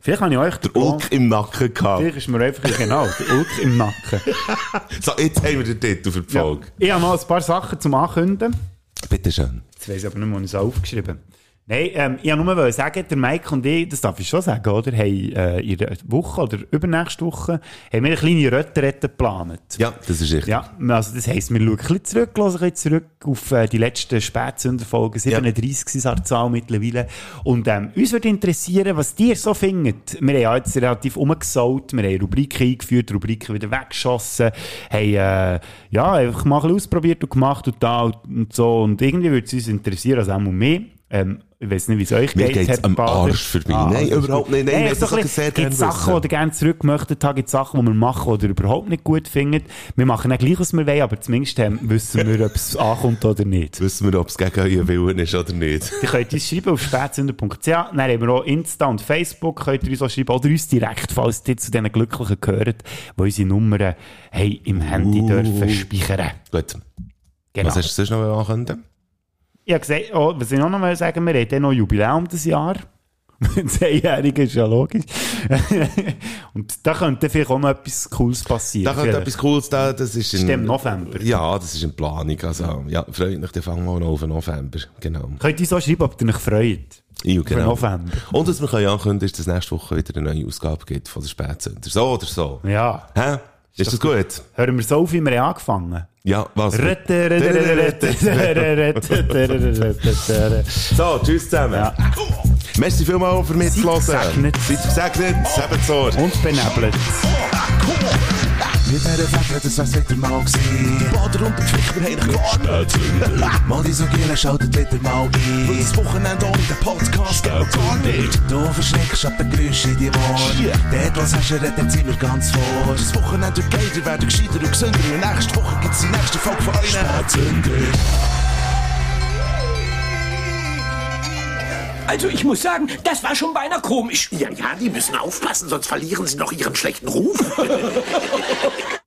Vielleicht habe ich euch der Ulk im Nacken gehabt. Vielleicht ist mir einfach genau der Ulk im Nacken. So, jetzt haben wir den Titel für die Ja. Folge. Ich habe noch ein paar Sachen zum Ankünden. Bitte schön. Jetzt weiss ich aber nicht, wo ich es aufgeschrieben Nein, ähm, ich wollte nur sagen, der Mike und ich, das darf ich schon sagen, oder? Haben äh, in der Woche oder übernächste Woche haben wir eine kleine Rötterette geplant. Ja, das ist richtig. Ja, also das heisst, wir schauen ein bisschen zurück, hören ein bisschen zurück auf äh, die letzten Spätsünderfolgen, 37 ja. ist die Zahl mittlerweile. Und ähm, uns würde interessieren, was ihr so findet. Wir haben ja jetzt relativ umgesaut, wir haben Rubriken eingeführt, Rubriken wieder weggeschossen, haben äh, ja, einfach mal ein bisschen ausprobiert und gemacht und da und so. Und irgendwie würde es uns interessieren, also auch mehr, Ähm, ich weiß nicht, wie es euch Mir geht. geht's Herr am Bader. Arsch vorbei. Ah, Nein, überhaupt nicht. Nein, Hey, ich so möchte ein sehr Gibt Sachen, die ihr gerne zurück möchtet gibt Sachen, die wir machen oder überhaupt nicht gut findet. Wir machen nicht gleich, was wir wollen, aber zumindest ähm, wissen wir, ob es ankommt oder nicht. Wissen wir, ob es gegen euren Willen ist oder nicht. Ihr könnt uns schreiben auf spätsünder.ch. Dann haben wir auch Insta und Facebook. Könnt ihr uns auch schreiben. Oder uns direkt, falls ihr zu diesen Glücklichen gehört, die unsere Nummern haben im Handy dürfen speichern. Gut. Genau. Was hast du sonst noch ankündigen? Ich habe gesagt, oh, was ich noch mal sagen wir haben noch Jubiläum dieses Jahr. Zehnjährige ist ja logisch. und da könnte vielleicht auch noch etwas Cooles passieren. Da könnte Vielleicht. etwas Cooles da, das ist in... Ist im November. Ja, das ist in Planung. Also, ja, freut mich, dann fangen wir noch auf November. Genau. Könnt ihr auch schreiben, ob ihr euch freut. Ja, genau. November. Und was wir können ankündigen, ist, dass es nächste Woche wieder eine neue Ausgabe gibt von der Spätsünder. So oder so. Ja. Hä? Ist das gut? Hören wir so auf, wie wir haben angefangen Ja, was? So, tschüss zusammen. Ja. Merci vielmals für mitzuhören. gesegnet. Seid gesegnet. Habt so. Und benebelt. Mit dieser Wette, das wär's wieder mal gewesen. Bader und die Pflichter haben gewarnt. Mal die so Gielen schaltet wieder mal ein. Und das Wochenende ohne den Podcast geht gar nicht. Du verschreckst ab den Geräuschen in die Ohren. Dort, was hast du, redet sind wir ganz vor. Das Wochenende wird geiler, werden gescheiter und gesünder. Und nächste Woche gibt's die nächste Folge von euch. Spätzünder. Also ich muss sagen, das war schon beinahe komisch. Ja, ja, die müssen aufpassen, sonst verlieren sie noch ihren schlechten Ruf.